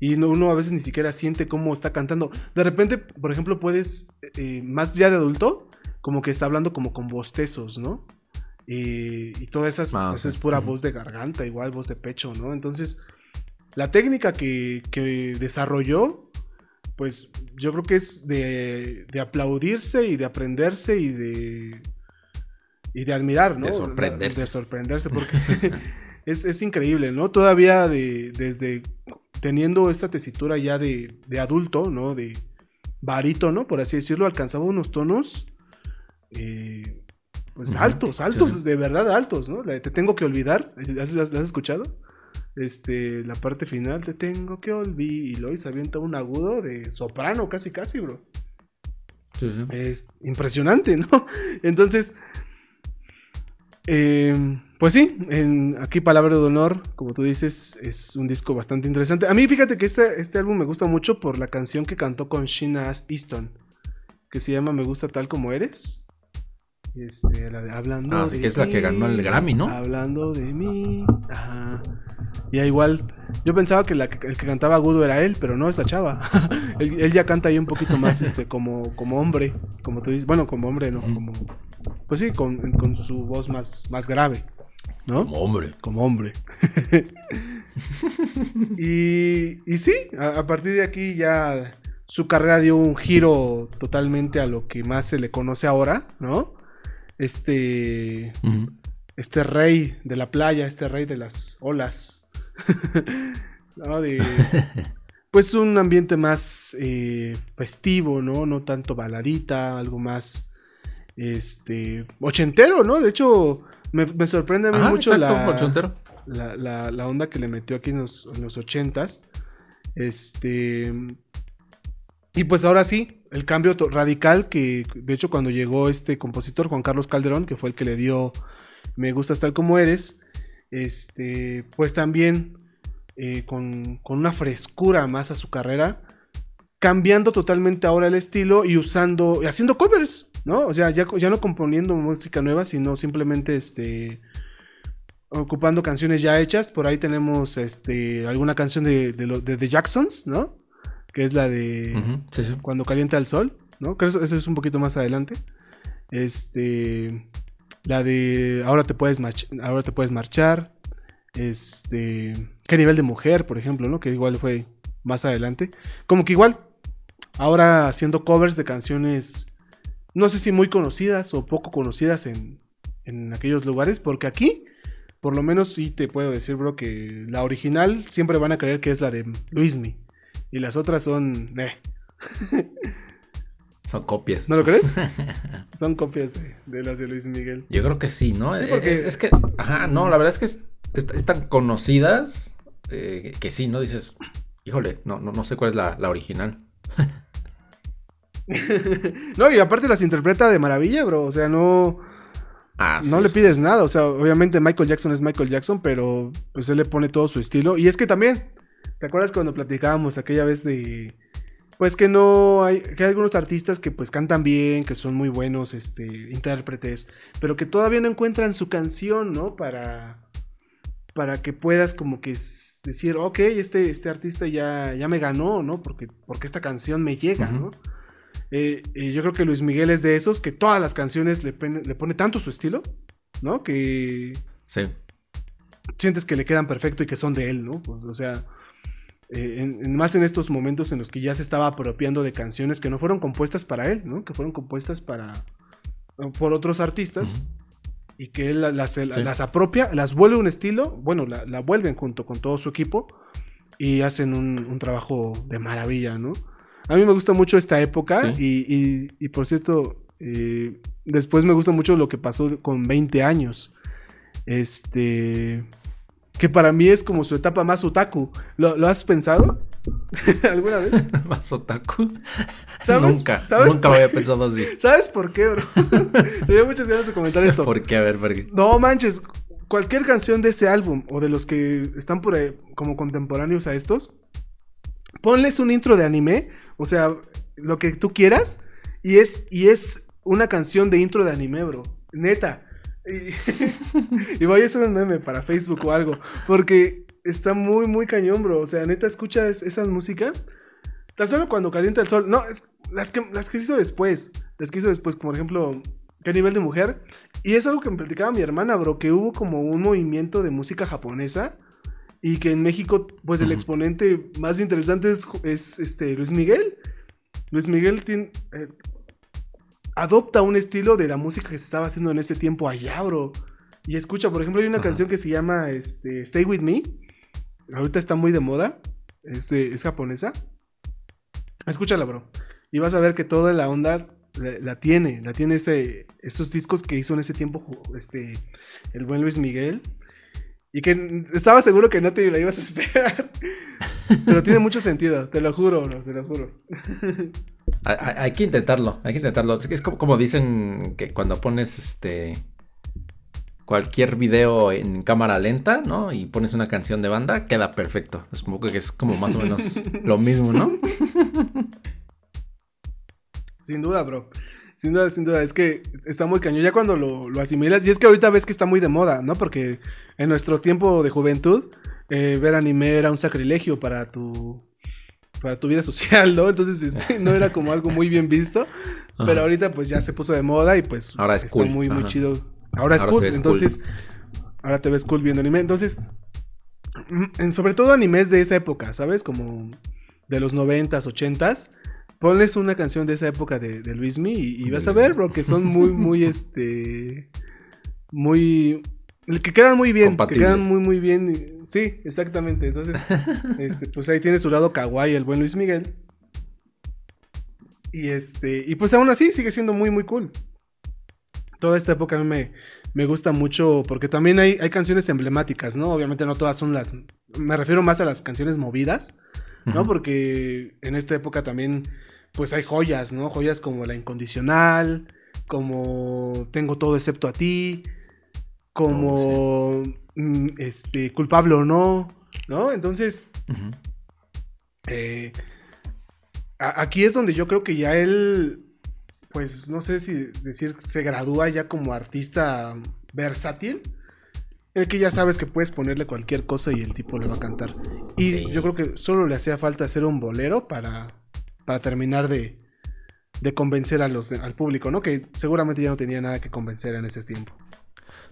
y uno a veces ni siquiera siente cómo está cantando. De repente, por ejemplo, puedes, eh, más ya de adulto, como que está hablando como con bostezos, ¿no? Eh, y todas esas, Ah, eso ok. es pura voz de garganta, igual voz de pecho, ¿no? Entonces, la técnica que, que desarrolló, pues yo creo que es de, de aplaudirse y de aprenderse y de, y de admirar, ¿no? De sorprenderse. De sorprenderse, porque es, es increíble, ¿no? Todavía de, desde teniendo esa tesitura ya de, de adulto, ¿no? De barítono, por así decirlo, alcanzaba unos tonos eh, pues altos, altos, sí. de verdad altos, ¿no? La de Te tengo que olvidar, ¿has, has- has escuchado? Este, la parte final, te tengo que olvidar, y Lois avienta un agudo de soprano, casi, casi, bro. Sí, sí. Es impresionante, ¿no? Entonces, eh, pues sí, en, aquí Palabra de Honor, como tú dices, es un disco bastante interesante. A mí fíjate que este, este álbum me gusta mucho por la canción que cantó con Sheena Easton, que se llama Me gusta tal como eres. Este, la de Hablando Ah, de que es la que ganó el Grammy, ¿no? Hablando de mí. Ajá. Ya igual, yo pensaba que la el que cantaba agudo era él, pero no, es la chava. él, él ya canta ahí un poquito más este como, como hombre, como tú dices. Bueno, como hombre, no, como... Pues sí, con, con su voz más, más grave, ¿no? Como hombre. Como hombre. y, y sí, a, a partir de aquí ya su carrera dio un giro totalmente a lo que más se le conoce ahora, ¿no? Este este rey de la playa, este rey de las olas. ¿no? De, pues un ambiente más eh, festivo, ¿no? No tanto baladita, algo más este ochentero, ¿no? De hecho, me, me sorprende a mí Ajá, mucho exacto, la, la, la- la onda que le metió aquí en los, en los 80s. Este. Y pues ahora sí, el cambio radical que, de hecho, cuando llegó este compositor, Juan Carlos Calderón, que fue el que le dio Me gustas tal como eres, este, pues también eh, con, con una frescura más a su carrera, cambiando totalmente ahora el estilo y usando, y haciendo covers, ¿no? O sea, ya, ya no componiendo música nueva, sino simplemente este ocupando canciones ya hechas. Por ahí tenemos este alguna canción de, de, The Jacksons, ¿no? Que es la de Ujú, Sí, sí. Cuando calienta el sol, ¿no? Que eso, eso es un poquito más adelante. Este la de Ahora te puedes ahora te puedes marchar. Este, qué nivel de mujer, por ejemplo, ¿no? Que igual fue más adelante. Como que igual ahora haciendo covers de canciones no sé si muy conocidas o poco conocidas en, en aquellos lugares, porque aquí, por lo menos sí te puedo decir, bro, que la original siempre van a creer que es la de Luismi. Y las otras son... eh, Son copias. ¿No lo crees? son copias de, de las de Luis Miguel. Yo creo que sí, ¿no? Sí, Es- porque- es, es que, ajá, no, la verdad es que es- conocidas eh, que sí, ¿no? Dices, híjole, no, no, no sé cuál es la, la original. no, y aparte las interpreta de maravilla, bro. O sea, no... Ah, no le sí. pides nada, o sea, obviamente Michael Jackson es Michael Jackson, pero pues él le pone todo su estilo. Y es que también, ¿te acuerdas cuando platicábamos aquella vez de, pues que no hay, que hay algunos artistas que pues cantan bien, que son muy buenos, este, intérpretes, pero que todavía no encuentran su canción, ¿no? Para, para que puedas como que decir, ok, este, este artista ya, ya me ganó, ¿no? Porque, porque esta canción me llega. ¿no? Eh, y yo creo que Luis Miguel es de esos que todas las canciones le, pone- le pone tanto su estilo, ¿no? Que Sí. sientes que le quedan perfecto y que son de él, ¿no? Pues, o sea, eh, en- en- más en estos momentos en los que ya se estaba apropiando de canciones que no fueron compuestas para él, ¿no? Que fueron compuestas para por otros artistas y que él la- las, Sí. las apropia, las vuelve un estilo, bueno, la, la vuelven junto con todo su equipo y hacen un, un trabajo de maravilla, ¿no? A mí me gusta mucho esta época Sí. y, y- y, por cierto, eh, después me gusta mucho lo que pasó con 20 años. Este, que para mí es como su etapa más otaku. ¿Lo, lo has pensado? ¿Alguna vez? Más otaku. ¿Sabes? Nunca, ¿Sabes? nunca lo había pensado así. ¿Sabes por qué, bro? Tenía muchas ganas de comentar esto. ¿Por qué? A ver, ¿por qué? No manches, cualquier canción de ese álbum o de los que están por ahí como contemporáneos a estos, ponles un intro de anime, o sea, lo que tú quieras, y es, y es una canción de intro de anime, bro. Neta. Y, voy a hacer un meme para Facebook o algo. Porque está muy, muy cañón, bro. O sea, neta, escucha esas músicas. Tan solo cuando calienta el sol. No, es las que, las que hizo después. Las que hizo después, como por ejemplo, ¿qué nivel de mujer? Y es algo que me platicaba mi hermana, bro. Que hubo como un movimiento de música japonesa. Y que en México, pues el exponente más interesante es, es este, Luis Miguel. Luis Miguel tiene, eh, adopta un estilo de la música que se estaba haciendo en ese tiempo allá, bro. Y escucha, por ejemplo, hay una canción que se llama este, Stay With Me. Ahorita está muy de moda. Es, es japonesa. Escúchala, bro. Y vas a ver que toda la onda la, tiene. La tiene ese, estos discos que hizo en ese tiempo este, el buen Luis Miguel. Y que estaba seguro que no te la ibas a esperar. Pero tiene mucho sentido, te lo juro, bro, te lo juro. Hay, que intentarlo, hay que intentarlo. Es como, como dicen que cuando pones este cualquier video en cámara lenta, ¿no? Y pones una canción de banda, queda perfecto. Es como que es como más o menos lo mismo, ¿no? Sin duda, bro. Sin duda, sin duda, es que está muy cañón. Ya cuando lo, lo, asimilas, y es que ahorita ves que está muy de moda, ¿no? Porque en nuestro tiempo de juventud, eh, ver anime era un sacrilegio para tu, para tu vida social, ¿no? Entonces este, no era como algo muy bien visto, pero ahorita pues ya se puso de moda y pues ahora es cool. muy, muy chido. Ahora es cool, entonces ahora te ves cool viendo anime. Entonces, mm, sobre todo animes de esa época, ¿sabes? Como de los noventas ochentas Ponles una canción de esa época de, de Luismi y, vas a ver, bro, que son muy, muy, este. Muy. Que quedan muy bien. Que quedan muy, muy bien. Sí, exactamente. Entonces, este, pues ahí tiene su lado kawaii el buen Luis Miguel. Y este. Y pues aún así sigue siendo muy, muy cool. Toda esta época a mí me, me gusta mucho porque también hay, hay, canciones emblemáticas, ¿no? Obviamente no todas son las... Me refiero más a las canciones movidas, ¿no? Porque en esta época también pues hay joyas, ¿no? Joyas como La Incondicional, como Tengo todo excepto a ti, como oh, mm, este, culpable o no, ¿no? Entonces, eh, aquí es donde yo creo que ya él, pues no sé si decir, se gradúa ya como artista versátil. El que ya sabes que puedes ponerle cualquier cosa y el tipo le va a cantar. Y yo creo que solo le hacía falta hacer un bolero para, para terminar de, de convencer a los, al público, ¿no? Que seguramente ya no tenía nada que convencer en ese tiempo.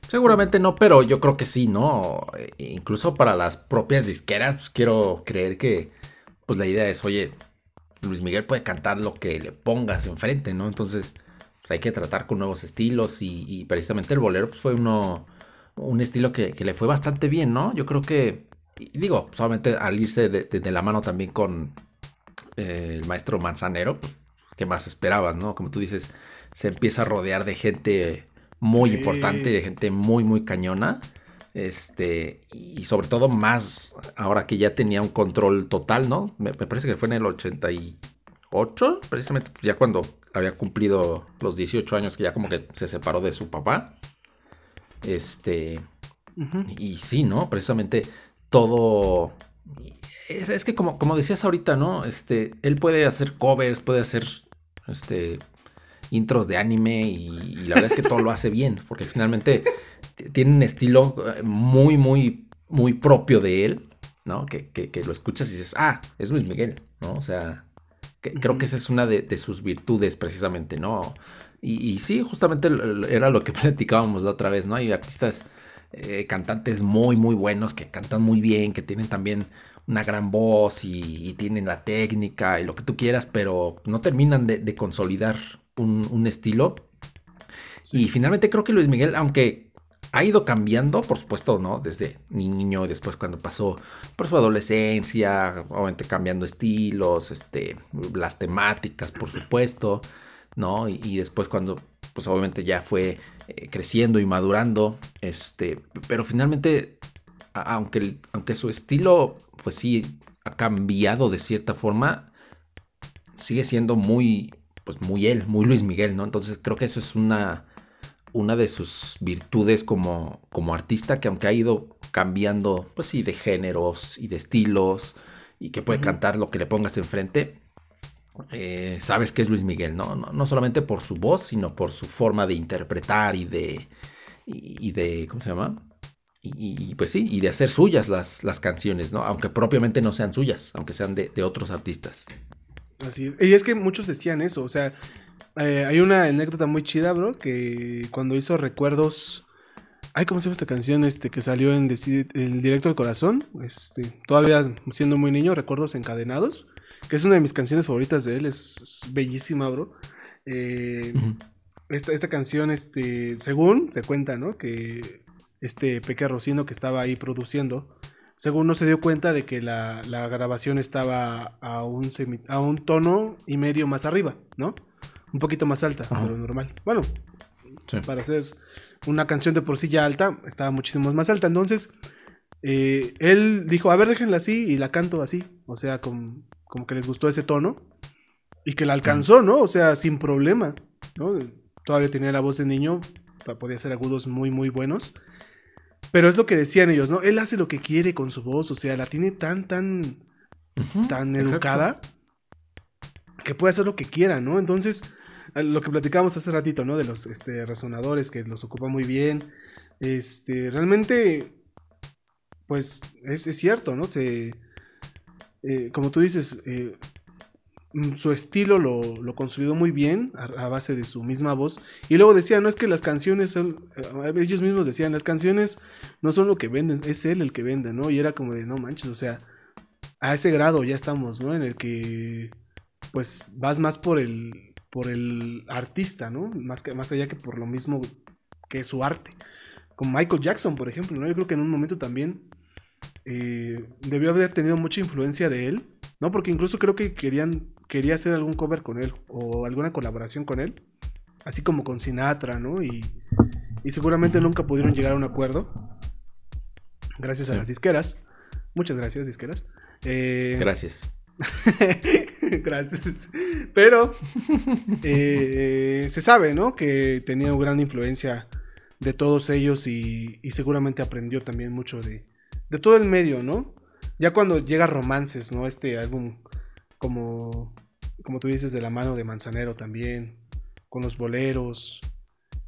Seguramente no, pero yo creo que sí, ¿no? E incluso para las propias disqueras, pues, quiero creer que pues la idea es, oye, Luis Miguel puede cantar lo que le pongas enfrente, ¿no? Entonces, pues hay que tratar con nuevos estilos y, precisamente el bolero pues, fue uno, un estilo que, le fue bastante bien, ¿no? Yo creo que, digo, solamente al irse de, la mano también con eh, el maestro Manzanero, ¿qué más esperabas, no? Como tú dices, se empieza a rodear de gente muy importante, de gente muy, muy cañona. Este, y sobre todo más ahora que ya tenía un control total, ¿no? Me, parece que fue en el 88, precisamente ya cuando había cumplido los 18 años, que ya como que se separó de su papá. Este, y sí, ¿no? Precisamente todo. Es, que como, como decías ahorita, ¿no? Este, él puede hacer covers, puede hacer este intros de anime y, la verdad es que todo lo hace bien, porque finalmente tiene un estilo eh, muy, muy, muy propio de él, ¿no? Que, lo escuchas y dices, ah, es Luis Miguel, ¿no? O sea, creo que esa es una de, sus virtudes precisamente, ¿no? Y, sí, justamente era lo que platicábamos la otra vez, ¿no? Hay artistas, eh, cantantes muy, muy buenos que cantan muy bien, que tienen también una gran voz y, tienen la técnica y lo que tú quieras, pero no terminan de consolidar un, estilo. Y finalmente creo que Luis Miguel, aunque ha ido cambiando, por supuesto, ¿no? Desde niño, después cuando pasó por su adolescencia, obviamente cambiando estilos, este, las temáticas, por supuesto, ¿no? Y, después cuando, pues obviamente ya fue eh, creciendo y madurando, este, pero finalmente, aunque, aunque su estilo, pues sí, ha cambiado de cierta forma, sigue siendo muy pues muy él, muy Luis Miguel, ¿no? Entonces creo que eso es una, una de sus virtudes como, como artista, que aunque ha ido cambiando, pues sí, de géneros y de estilos, y que puede cantar lo que le pongas enfrente, eh, sabes que es Luis Miguel, ¿no? ¿no? solamente por su voz, sino por su forma de interpretar y de, y, de, ¿cómo se llama? Y, pues sí, y de hacer suyas las, las canciones, ¿no? Aunque propiamente no sean suyas, aunque sean de, otros artistas. Así es. Y es que muchos decían eso, o sea, eh, hay una anécdota muy chida, bro, que cuando hizo Recuerdos... Ay, ¿cómo se llama esta canción? Este, que salió en el directo del corazón. Este, todavía siendo muy niño, Recuerdos Encadenados que es una de mis canciones favoritas de él, es, bellísima, bro. Eh, esta, canción, este, según se cuenta, ¿no? Que este Peque Rocino que estaba ahí produciendo, según no se dio cuenta de que la, grabación estaba a un, a un tono y medio más arriba, ¿no? Un poquito más alta, pero normal. Bueno, para hacer una canción de por sí ya alta, estaba muchísimo más alta. Entonces, eh, él dijo, a ver, déjenla así y la canto así. O sea, con, como que les gustó ese tono y que la alcanzó, ¿no? O sea, sin problema, ¿no? Todavía tenía la voz de niño, podía hacer agudos muy, muy buenos. Pero es lo que decían ellos, ¿no? Él hace lo que quiere con su voz, o sea, la tiene tan, tan, tan educada que puede hacer lo que quiera, ¿no? Entonces, lo que platicábamos hace ratito, ¿no? De los este, resonadores que los ocupa muy bien. Este, realmente, pues es, es cierto, ¿no? Se, eh, como tú dices, eh, su estilo lo, lo, construyó muy bien a, base de su misma voz. Y luego decía, no es que las canciones son, eh, ellos mismos decían, las canciones no son lo que venden, es él el que vende, ¿no? Y era como de, no manches, o sea, a ese grado ya estamos, ¿no? En el que, pues, vas más por el, por el artista, ¿no? Más, que, más allá que por lo mismo que su arte. Como Michael Jackson, por ejemplo, ¿no? Yo creo que en un momento también eh, debió haber tenido mucha influencia de él, ¿no? Porque incluso creo que querían, quería hacer algún cover con él o alguna colaboración con él, así como con Sinatra, ¿no? Y, seguramente nunca pudieron llegar a un acuerdo, gracias a las disqueras. Muchas gracias, disqueras. Eh, gracias. gracias. Pero eh, se sabe, ¿no? Que tenía una gran influencia de todos ellos y seguramente aprendió también mucho de, de todo el medio, ¿no? Ya cuando llega Romances, ¿no? Este álbum como, como tú dices, de la mano de Manzanero también, con los boleros,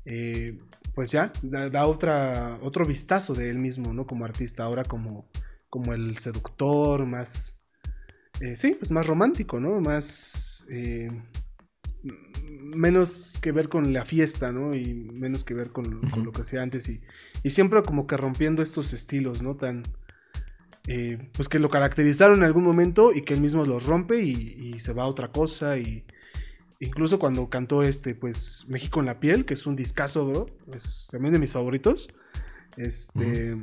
eh, pues ya, da, otra, otro vistazo de él mismo, ¿no? Como artista, ahora como, como el seductor, más, eh, sí, pues más romántico, ¿no? Más, eh, menos que ver con la fiesta, ¿no? Y menos que ver con, lo que hacía antes y, y, siempre como que rompiendo estos estilos, ¿no? Tan, eh, pues que lo caracterizaron en algún momento y que él mismo los rompe y, se va a otra cosa y incluso cuando cantó este, pues México en la piel, que es un discazo, bro, es también de mis favoritos, este,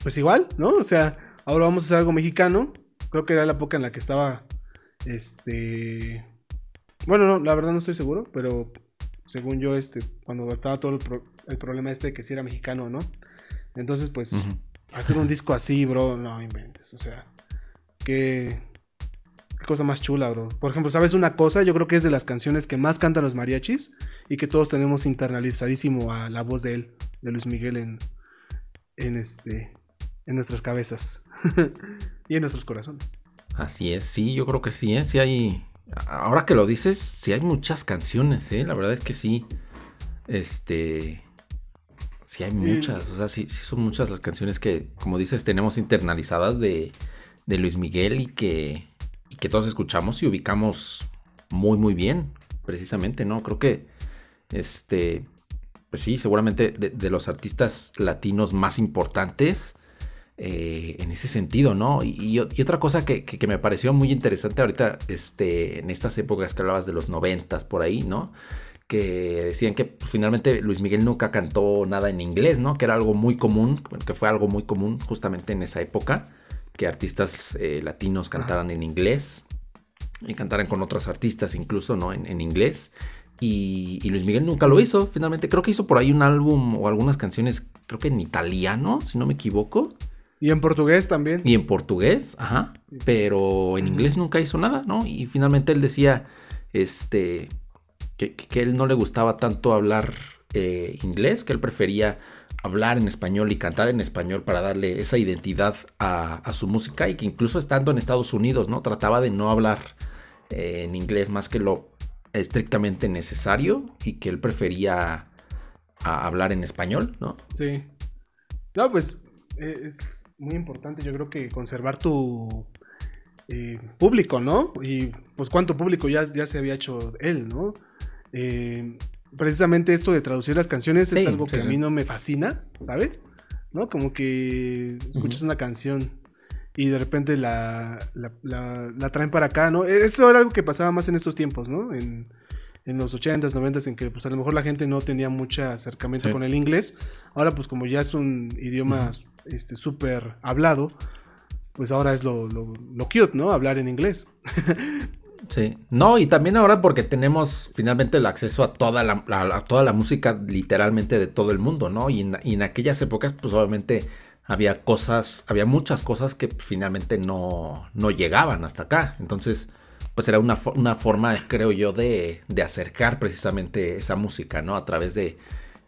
pues igual, ¿no? O sea, ahora vamos a hacer algo mexicano, creo que era la época en la que estaba, este bueno, no, la verdad no estoy seguro, pero según yo, este, cuando estaba todo el, problema este de que si era mexicano o no. Entonces, pues, hacer un disco así, bro, no inventes. O sea, qué, qué cosa más chula, bro. Por ejemplo, ¿sabes una cosa? Yo creo que es de las canciones que más cantan los mariachis y que todos tenemos internalizadísimo a la voz de él, de Luis Miguel, en, en, este, en nuestras cabezas y en nuestros corazones. Así es, sí, yo creo que sí, ¿eh? sí hay Ahora que lo dices, sí hay muchas canciones, ¿eh? La verdad es que sí. Este. Sí hay muchas. O sea, sí, sí son muchas las canciones que, como dices, tenemos internalizadas de, de Luis Miguel y que, y que todos escuchamos y ubicamos muy, muy bien. Precisamente, ¿no? Creo que. Este. Pues sí, seguramente de los artistas latinos más importantes eh, en ese sentido, ¿no? Y, otra cosa que, me pareció muy interesante ahorita, este, en estas épocas que hablabas de los noventas por ahí, ¿no? Que decían que pues, finalmente Luis Miguel nunca cantó nada en inglés, ¿no? Que era algo muy común, que fue algo muy común justamente en esa época, que artistas eh, latinos cantaran en inglés y cantaran con otros artistas incluso, ¿no? En, inglés. Y, y, Luis Miguel nunca lo hizo. Finalmente creo que hizo por ahí un álbum o algunas canciones, creo que en italiano, si no me equivoco. Y en portugués también. Y en portugués, ajá. Pero en inglés nunca hizo nada, ¿no? Y finalmente él decía, este, que, él no le gustaba tanto hablar eh, inglés, que él prefería hablar en español y cantar en español para darle esa identidad a, su música y que incluso estando en Estados Unidos, ¿no? Trataba de no hablar eh, en inglés más que lo estrictamente necesario y que él prefería a hablar en español, ¿no? Sí. No, pues eh, es muy importante, yo creo que conservar tu público, ¿no? Y pues cuánto público ya se había hecho él, ¿no? Eh, precisamente esto de traducir las canciones es algo sí, que a mí no me fascina, ¿sabes? ¿No? Como que escuchas una canción y de repente la, la, la- la traen para acá, ¿no? Eso era algo que pasaba más en estos tiempos, ¿no? En, en los 80s, 90s, en que pues a lo mejor la gente no tenía mucho acercamiento con el inglés. Ahora pues como ya es un idioma este súper hablado, pues ahora es lo, lo, lo cute, ¿no? Hablar en inglés. Sí. No, y también ahora porque tenemos finalmente el acceso a toda la, a- a toda la música literalmente de todo el mundo, ¿no? Y en, y en aquellas épocas, pues obviamente había cosas, había muchas cosas que finalmente no, no llegaban hasta acá. Entonces, pues era una, una forma, creo yo, de, de acercar precisamente esa música, ¿no? A través de,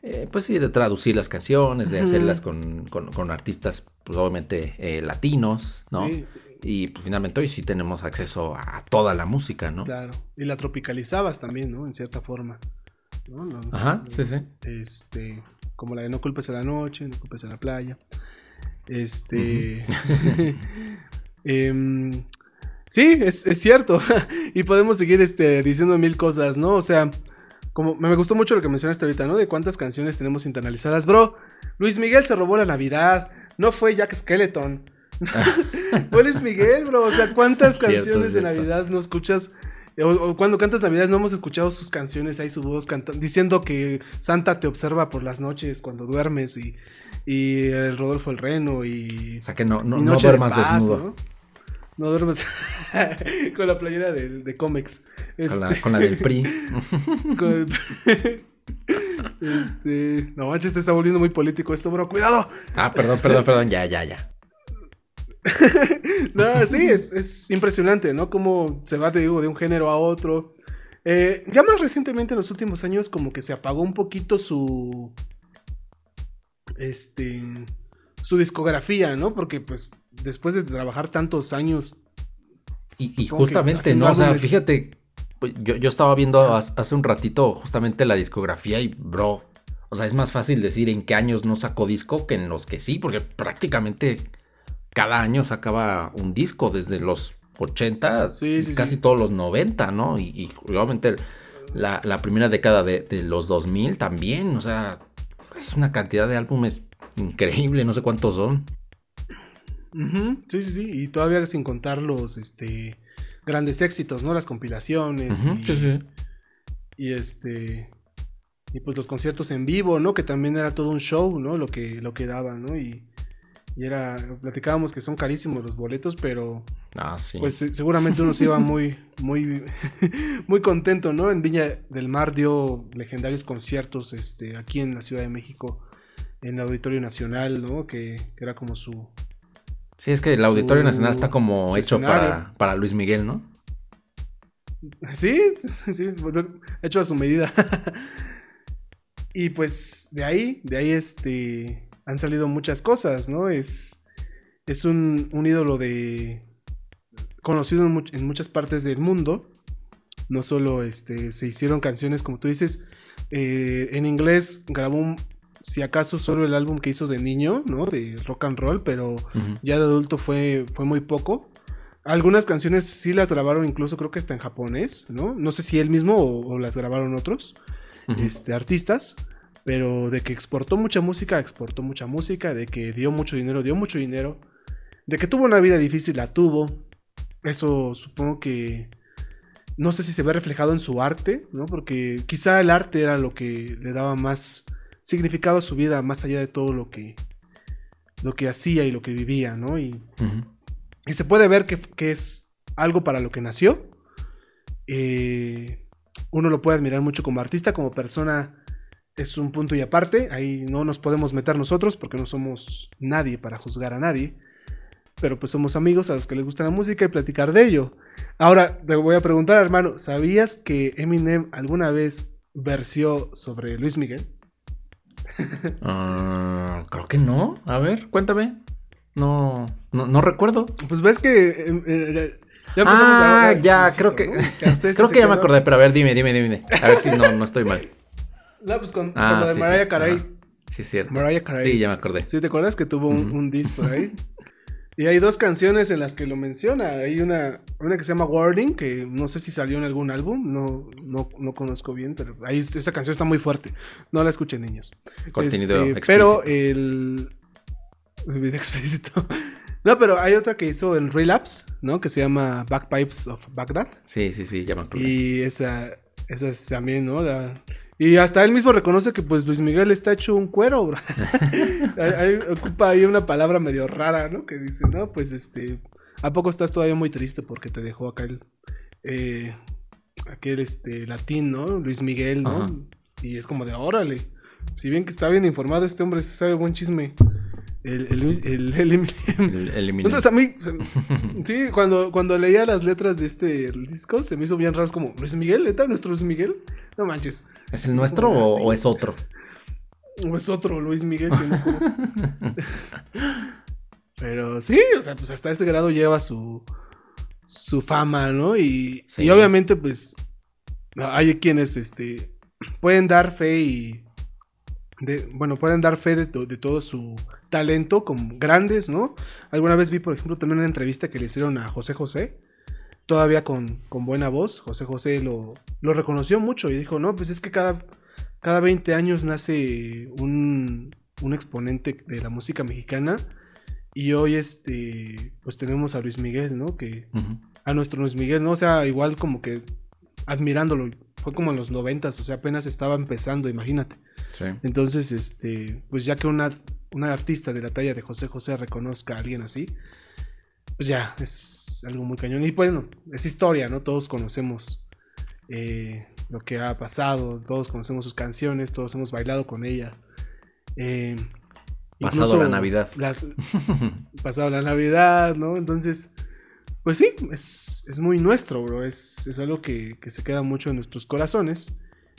eh, pues sí, de traducir las canciones, de hacerlas con, con- con artistas, pues obviamente eh, latinos, ¿no? Sí, Y pues finalmente hoy sí tenemos acceso a toda la música, ¿no? claro. Y la tropicalizabas también, ¿no? En cierta forma. ¿no? No- Ajá, no- sí, sí. Este, como la de No culpes a la noche, no culpes a la playa. Este. em, sí, es, es cierto. y podemos seguir este, diciendo mil cosas, ¿no? O sea, como me gustó mucho lo que mencionaste ahorita, ¿no? De cuántas canciones tenemos internalizadas. Bro, Luis Miguel se robó la Navidad. No fue Jack Skeleton. fue Luis Miguel, bro. O sea, ¿cuántas Cierto, canciones de. Navidad no escuchas? O, o cuando cantas Navidades no hemos escuchado sus canciones, ahí su voz diciendo que Santa te observa por las noches cuando duermes y, y el Rodolfo el Reno y, O sea que no, no, Noche de duermas Paz, desnudo. ¿no? No duermes con la playera de, de cómics. Con, la, Este, con la del PRI. con- este, no manches, te está volviendo muy político esto, bro. Cuidado. Ah, perdón, perdón, perdón. Ya, ya, ya. No, sí, es, es impresionante, ¿no? Cómo se va, te digo, de un género a otro. Eh, ya más recientemente, en los últimos años, como que se apagó un poquito su. Este. Su discografía, ¿no? Porque, pues, después de trabajar tantos años. Y, justamente, ¿no? O sea, fíjate, pues, yo, yo estaba viendo hace un ratito justamente la discografía y, bro, o sea, es más fácil decir en qué años no sacó disco que en los que sí, porque prácticamente cada año sacaba un disco desde los 80, Sí, sí, casi sí. todos los 90, ¿no? Y, y obviamente la, la primera década de, de los 2000 también, o sea, es una cantidad de álbumes increíble, no sé cuántos son. Sí, sí, sí. Y todavía sin contar los este, grandes éxitos, ¿no? Las compilaciones. Y, sí, sí. y este. Y pues los conciertos en vivo, ¿no? Que también era todo un show, ¿no? Lo que, lo que daba, ¿no? Y, y era. Platicábamos que son carísimos los boletos, pero. Ah, sí. Pues se- seguramente uno se iba muy, muy, muy contento, ¿no? En Viña del Mar dio legendarios conciertos este, aquí en la Ciudad de México, en el Auditorio Nacional, ¿no? Que, que era como su. Sí, es que el Auditorio Nacional está como hecho escenario. para, para Luis Miguel, ¿no? Sí, sí, hecho a su medida. y pues de ahí, de ahí este, han salido muchas cosas, ¿no? Es, es un, un ídolo de conocido en, much- en muchas partes del mundo. No solo este, se hicieron canciones, como tú dices, eh, en inglés grabó, un- si acaso, solo el álbum que hizo de niño, ¿no? De rock and roll, pero ya de adulto fue, fue muy poco. Algunas canciones sí las grabaron incluso creo que hasta en japonés, ¿no? No sé si él mismo o, o las grabaron otros este, artistas, pero de que exportó mucha música, exportó mucha música, de que dio mucho dinero, dio mucho dinero, de que tuvo una vida difícil, la tuvo. Eso supongo que no sé si se ve reflejado en su arte, ¿no? Porque quizá el arte era lo que le daba más significado a su vida, más allá de todo lo que lo que hacía y lo que vivía, ¿no? Y y se puede ver que, que es algo para lo que nació. Eh, uno lo puede admirar mucho como artista, como persona es un punto y aparte. Ahí no nos podemos meter nosotros porque no somos nadie para juzgar a nadie. Pero pues somos amigos a los que les gusta la música y platicar de ello. Ahora te voy a preguntar, hermano, ¿sabías que Eminem alguna vez versió sobre Luis Miguel? Ah, creo que no. A ver, cuéntame. No, no, no recuerdo. Pues ves que eh, eh, Ya empezamos a ah, hablar ya, creo que. ¿no? Que a creo que ya me acordé, pero a ver, dime, dime, dime. A ver si no, no estoy mal. No, pues con, Ah, con lo de sí, sí, Mariah Carey. ajá. Sí, es cierto. Mariah Carey. Sí, ya me acordé. ¿Sí te acuerdas que tuvo un, Ujú. un disc por ahí? Y hay dos canciones en las que lo menciona. Hay una, una que se llama Warning, que no sé si salió en algún álbum, no, no, no conozco bien, pero ahí es- esa canción está muy fuerte. No la escuchen, niños. Contenido Este, explícito. Pero el... el video explícito. No, pero hay otra que hizo en Relapse, ¿no? Que se llama Backpipes of Baghdad. Sí, sí, sí, ya me. Y esa, esa es también, ¿no? La- y hasta él mismo reconoce que pues Luis Miguel está hecho un cuero, bro. Ocupa ahí una palabra medio rara, ¿no? Que dice, no, pues este, ¿a poco estás todavía muy triste porque te dejó acá el, eh, aquel este, latín, ¿no? Luis Miguel, ¿no? Ajá. Y es como de, órale. Si bien que está bien informado este hombre, se sabe buen chisme. El, el, el- el. Entonces a mí, se- sí, cuando, cuando leía las letras de este disco, se me hizo bien raro, es como, Luis Miguel, ¿neta? ¿Nuestro Luis Miguel? No manches. ¿Es el nuestro o, es otro? O es otro Luis Miguel que no conozco. Pero sí, o sea, pues hasta ese grado lleva su, su fama, ¿no? Y, Sí. y obviamente, pues, hay quienes, este, pueden dar fe y, de, bueno, pueden dar fe de, to- de todo su talento como grandes, ¿no? Alguna vez vi, por ejemplo, también una entrevista que le hicieron a José José, todavía con, con buena voz. José José lo, lo reconoció mucho y dijo, no, pues es que cada, cada 20 años nace un, un exponente de la música mexicana. Y hoy, este, pues tenemos a Luis Miguel, ¿no? Que, a nuestro Luis Miguel, ¿no? O sea, igual como que admirándolo. Fue como en los noventas, o sea, apenas estaba empezando, imagínate. Sí. Entonces, este, pues ya que una, una artista de la talla de José José reconozca a alguien así, pues ya, es algo muy cañón. Y bueno, es historia, ¿no? Todos conocemos eh, lo que ha pasado, todos conocemos sus canciones, todos hemos bailado con ella. Eh, Pasado la Navidad. Las, pasado la Navidad, ¿no? Entonces, pues sí, es, es muy nuestro, bro. Es, es algo que, que se queda mucho en nuestros corazones.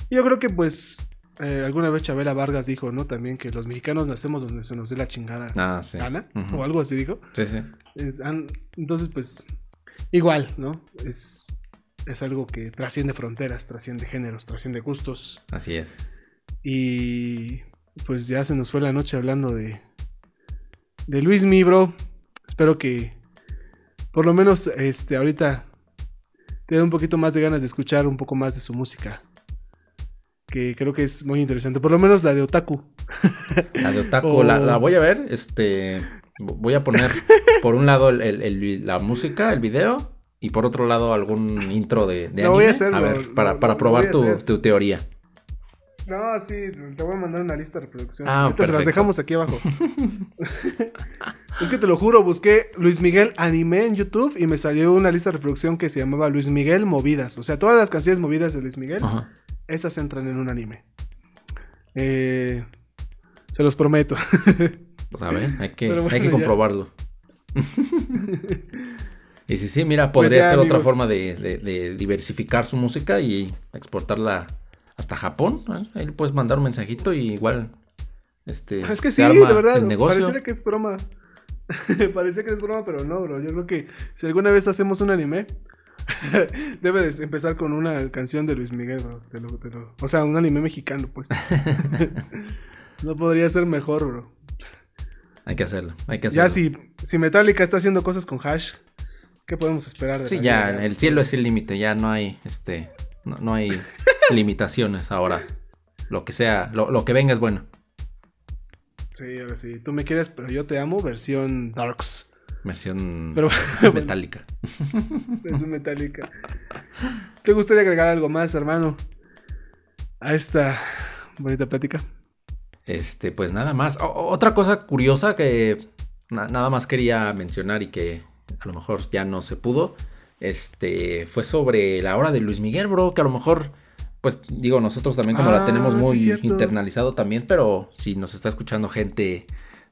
Y yo creo que, pues, eh, alguna vez Chabela Vargas dijo, ¿no? También que los mexicanos nacemos donde se nos dé la chingada Ah, sí. gana, o algo así dijo. Sí, sí. Es- han- entonces, pues, igual, ¿no? Es, es algo que trasciende fronteras, trasciende géneros, trasciende gustos. Así es. Y pues ya se nos fue la noche hablando de, de Luis Mi, bro. Espero que por lo menos este, ahorita te dé un poquito más de ganas de escuchar un poco más de su música. Que creo que es muy interesante. Por lo menos la de Otaku. La de Otaku, Oh. la, la voy a ver. Este. Voy a poner por un lado el- el- el- la música, el video. Y por otro lado algún intro de, de Lo voy a anime. a ver, para, para probar tu, tu teoría. No, sí, te voy a mandar una lista de reproducción. Ah, Ahorita se las dejamos aquí abajo. es que te lo juro, busqué Luis Miguel anime en YouTube y me salió una lista de reproducción que se llamaba Luis Miguel movidas. O sea, todas las canciones movidas de Luis Miguel, Ajá. Esas entran en un anime. Eh, se los prometo. Pues a ver, hay que, Pero bueno, hay que ya. comprobarlo. y si sí, mira, Pues podría ya, ser otra forma de, de- de diversificar su música y exportarla hasta Japón. ¿eh? Ahí le puedes mandar un mensajito y igual. Este, es que sí, de verdad. Pareciera que es broma. Parece que es broma, pero no, bro. Yo creo que si alguna vez hacemos un anime, debe de empezar con una canción de Luis Miguel, bro. Te lo- te lo- O sea, un anime mexicano, pues. no podría ser mejor, bro. Hay que hacerlo. Hay que hacerlo. Ya si, si Metallica está haciendo cosas con Hash, ¿qué podemos esperar de Sí, ya, vida? el cielo es el límite, ya no hay, este, no, no hay limitaciones ahora. Lo que sea, lo, lo que venga es bueno. Sí, ahora sí. Tú me quieres, pero yo te amo, versión Darks. Versión Pero metálica. Es un Metallica. ¿Te gustaría agregar algo más, hermano? A esta bonita plática. Este, pues nada más. O- otra cosa curiosa que na- nada más quería mencionar y que a lo mejor ya no se pudo. Este, fue sobre la hora de Luis Miguel, bro, que a lo mejor, pues digo, nosotros también como la Ah, tenemos muy internalizado también, pero si nos está escuchando gente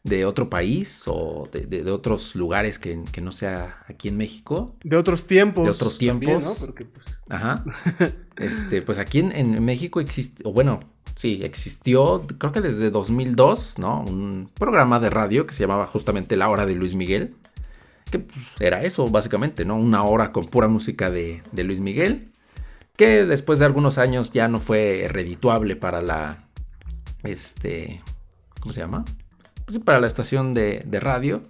de otro país o de, de- de otros lugares que, que no sea aquí en México, De otros tiempos. De otros también, tiempos. ¿no? Porque, pues, Ajá. Este, pues aquí en, en México existe, o bueno, sí, existió, creo que desde 2002, ¿no? Un programa de radio que se llamaba justamente La Hora de Luis Miguel. que pues, era eso, básicamente, ¿no? Una hora con pura música de, de Luis Miguel, que después de algunos años ya no fue redituable para la, este, ¿cómo se llama? Pues para la estación de, de radio.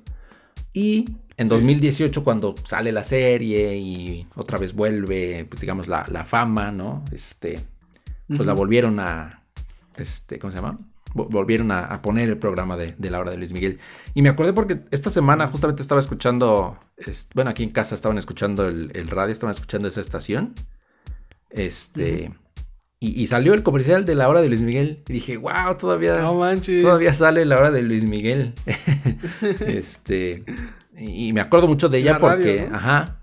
Y en 2018, cuando sale la serie y otra vez vuelve, pues digamos, la, la fama, ¿no? Este, pues la volvieron a, este, ¿cómo se llama? Volvieron a, poner el programa de, la hora de Luis Miguel. Y me acordé porque esta semana justamente estaba escuchando, bueno, aquí en casa estaban escuchando el, radio, estaban escuchando esa estación. Este, y, salió el comercial de la hora de Luis Miguel. Y dije, wow, todavía, todavía sale la hora de Luis Miguel. este, y, me acuerdo mucho de ella porque, ajá,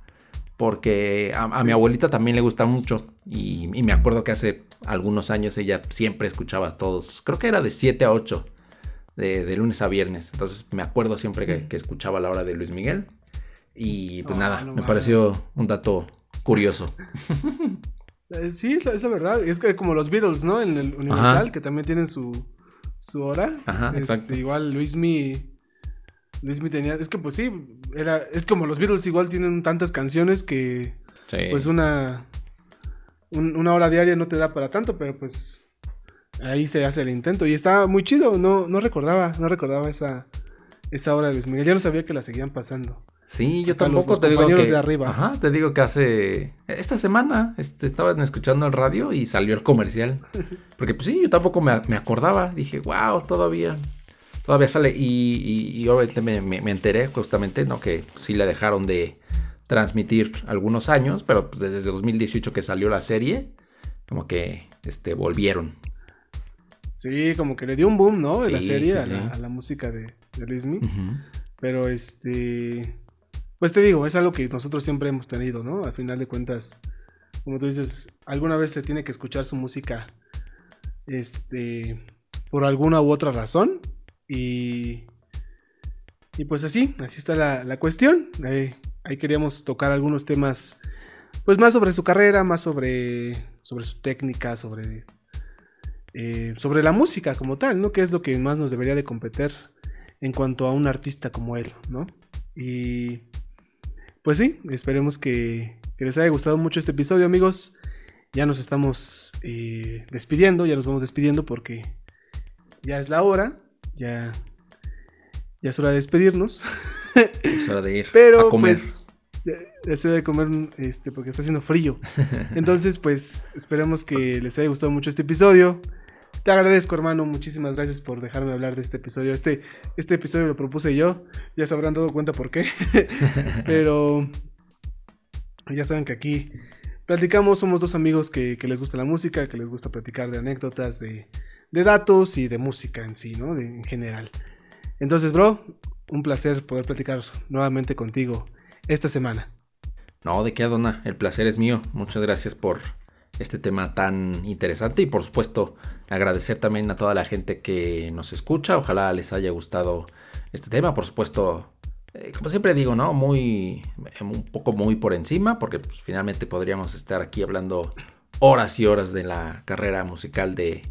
porque a, mi abuelita también le gusta mucho. Y, me acuerdo que hace algunos años ella siempre escuchaba a todos. Creo que era de 7 a 8, de, lunes a viernes. Entonces me acuerdo siempre que, escuchaba la hora de Luis Miguel. Y pues nada, me pareció un dato curioso. Eh, sí, es la, verdad. Es que como los Beatles, ¿no? En el Universal, que también tienen su, su hora. Ajá, este, exacto. Igual Luismi. Luismi tenía. Es que pues sí, era. Es como los Beatles igual tienen tantas canciones que. Pues una. una hora diaria no te da para tanto, pero pues. Ahí se hace el intento. Y está muy chido. No, no recordaba, no recordaba esa, esa hora de Luis Miguel. Ya no sabía que la seguían pasando. Sí, yo tampoco te digo que. De arriba. Ajá, te digo que hace. Esta semana este, estaban escuchando el radio y salió el comercial. Porque, pues sí, yo tampoco me, acordaba. Dije, wow, todavía. Todavía sale. Y, obviamente me, enteré justamente, ¿no? Que sí le dejaron de transmitir algunos años. Pero pues, desde 2018 que salió la serie, como que este, volvieron. Sí, como que le dio un boom, ¿no? De la serie a, la, música de, de Luismi. Pero este. Pues te digo, es algo que nosotros siempre hemos tenido, ¿no? Al final de cuentas, como tú dices, alguna vez se tiene que escuchar su música, este, por alguna u otra razón. Y, y pues así, así está la, cuestión. Ahí, queríamos tocar algunos temas, pues más sobre su carrera, más sobre, sobre su técnica, sobre, eh, sobre la música como tal, ¿no? Que es lo que más nos debería de competir en cuanto a un artista como él, ¿no? Y pues sí, esperemos que, les haya gustado mucho este episodio, amigos. Ya nos estamos eh, despidiendo, ya nos vamos despidiendo porque ya es la hora, ya, ya es hora de despedirnos. Es hora de ir Pero, a comer. Pues, ya, es hora de comer este, porque está haciendo frío. Entonces, pues esperemos que les haya gustado mucho este episodio. Te agradezco, hermano. Muchísimas gracias por dejarme hablar de este episodio. Este, este episodio lo propuse yo. Ya se habrán dado cuenta por qué. Pero ya saben que aquí platicamos. Somos dos amigos que, les gusta la música, que les gusta platicar de anécdotas, de, datos y de música en sí, ¿no? en general. Entonces, bro, un placer poder platicar nuevamente contigo esta semana. No, de qué, Adona. El placer es mío. Muchas gracias por este tema tan interesante y por supuesto agradecer también a toda la gente que nos escucha. Ojalá les haya gustado este tema. Por supuesto, eh, como siempre digo, ¿no? Muy, un poco muy por encima porque pues, finalmente podríamos estar aquí hablando horas y horas de la carrera musical de,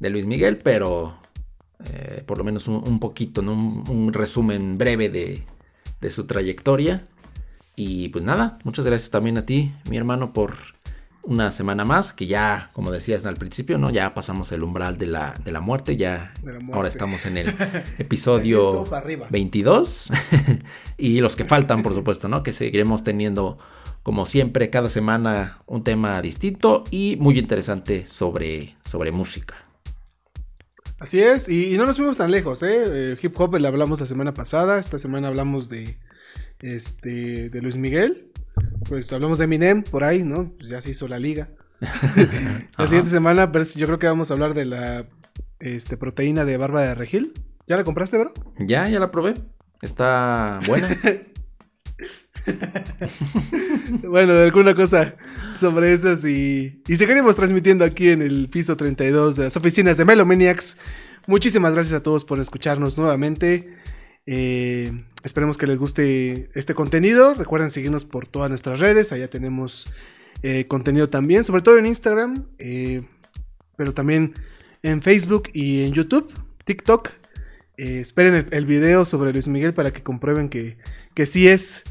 Luis Miguel, pero eh, por lo menos un, poquito, ¿no? un, resumen breve de, de su trayectoria. Y pues nada, muchas gracias también a ti, mi hermano, por una semana más, que ya, como decías al principio, ¿no? Ya pasamos el umbral de la, de la muerte, ya ahora estamos en el episodio 22 y los que faltan, por supuesto, ¿no? Que seguiremos teniendo, como siempre, cada semana un tema distinto y muy interesante sobre, sobre música. Así es, y, no nos fuimos tan lejos, ¿eh? El hip hop le hablamos la semana pasada, esta semana hablamos de, este, de Luis Miguel pues hablamos de Eminem por ahí, ¿no? Pues ya se hizo la liga. la siguiente semana, yo creo que vamos a hablar de la este, proteína de barba de regil. ¿Ya la compraste, bro? Ya, ya la probé. Está buena. bueno, alguna cosa sobre esas y, y seguiremos transmitiendo aquí en el piso 32 de las oficinas de Melomaniacs. Muchísimas gracias a todos por escucharnos nuevamente. Eh, esperemos que les guste este contenido. Recuerden seguirnos por todas nuestras redes. Allá tenemos eh, contenido también, sobre todo en Instagram, eh, pero también en Facebook y en YouTube, TikTok. esperen el, video sobre Luis Miguel para que comprueben que, que sí es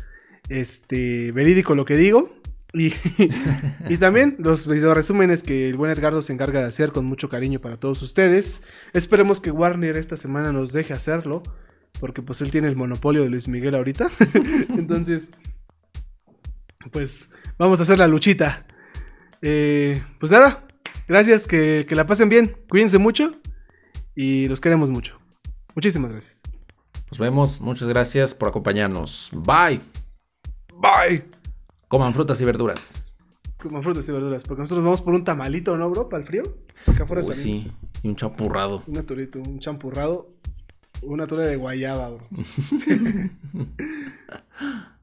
este, verídico lo que digo. Y, y también los video resúmenes que el buen Edgardo se encarga de hacer con mucho cariño para todos ustedes. Esperemos que Warner esta semana nos deje hacerlo. Porque pues él tiene el monopolio de Luis Miguel ahorita. Entonces, pues vamos a hacer la luchita. Eh, pues nada, gracias, que, que, la pasen bien. Cuídense mucho y los queremos mucho. Muchísimas gracias. Nos vemos, muchas gracias por acompañarnos. Bye. Bye. Coman frutas y verduras. Coman frutas y verduras, porque nosotros vamos por un tamalito, ¿no, bro? Para el frío. Acá afuera Uy, sí, y un champurrado. Un naturito, un champurrado. Una tole de guayaba.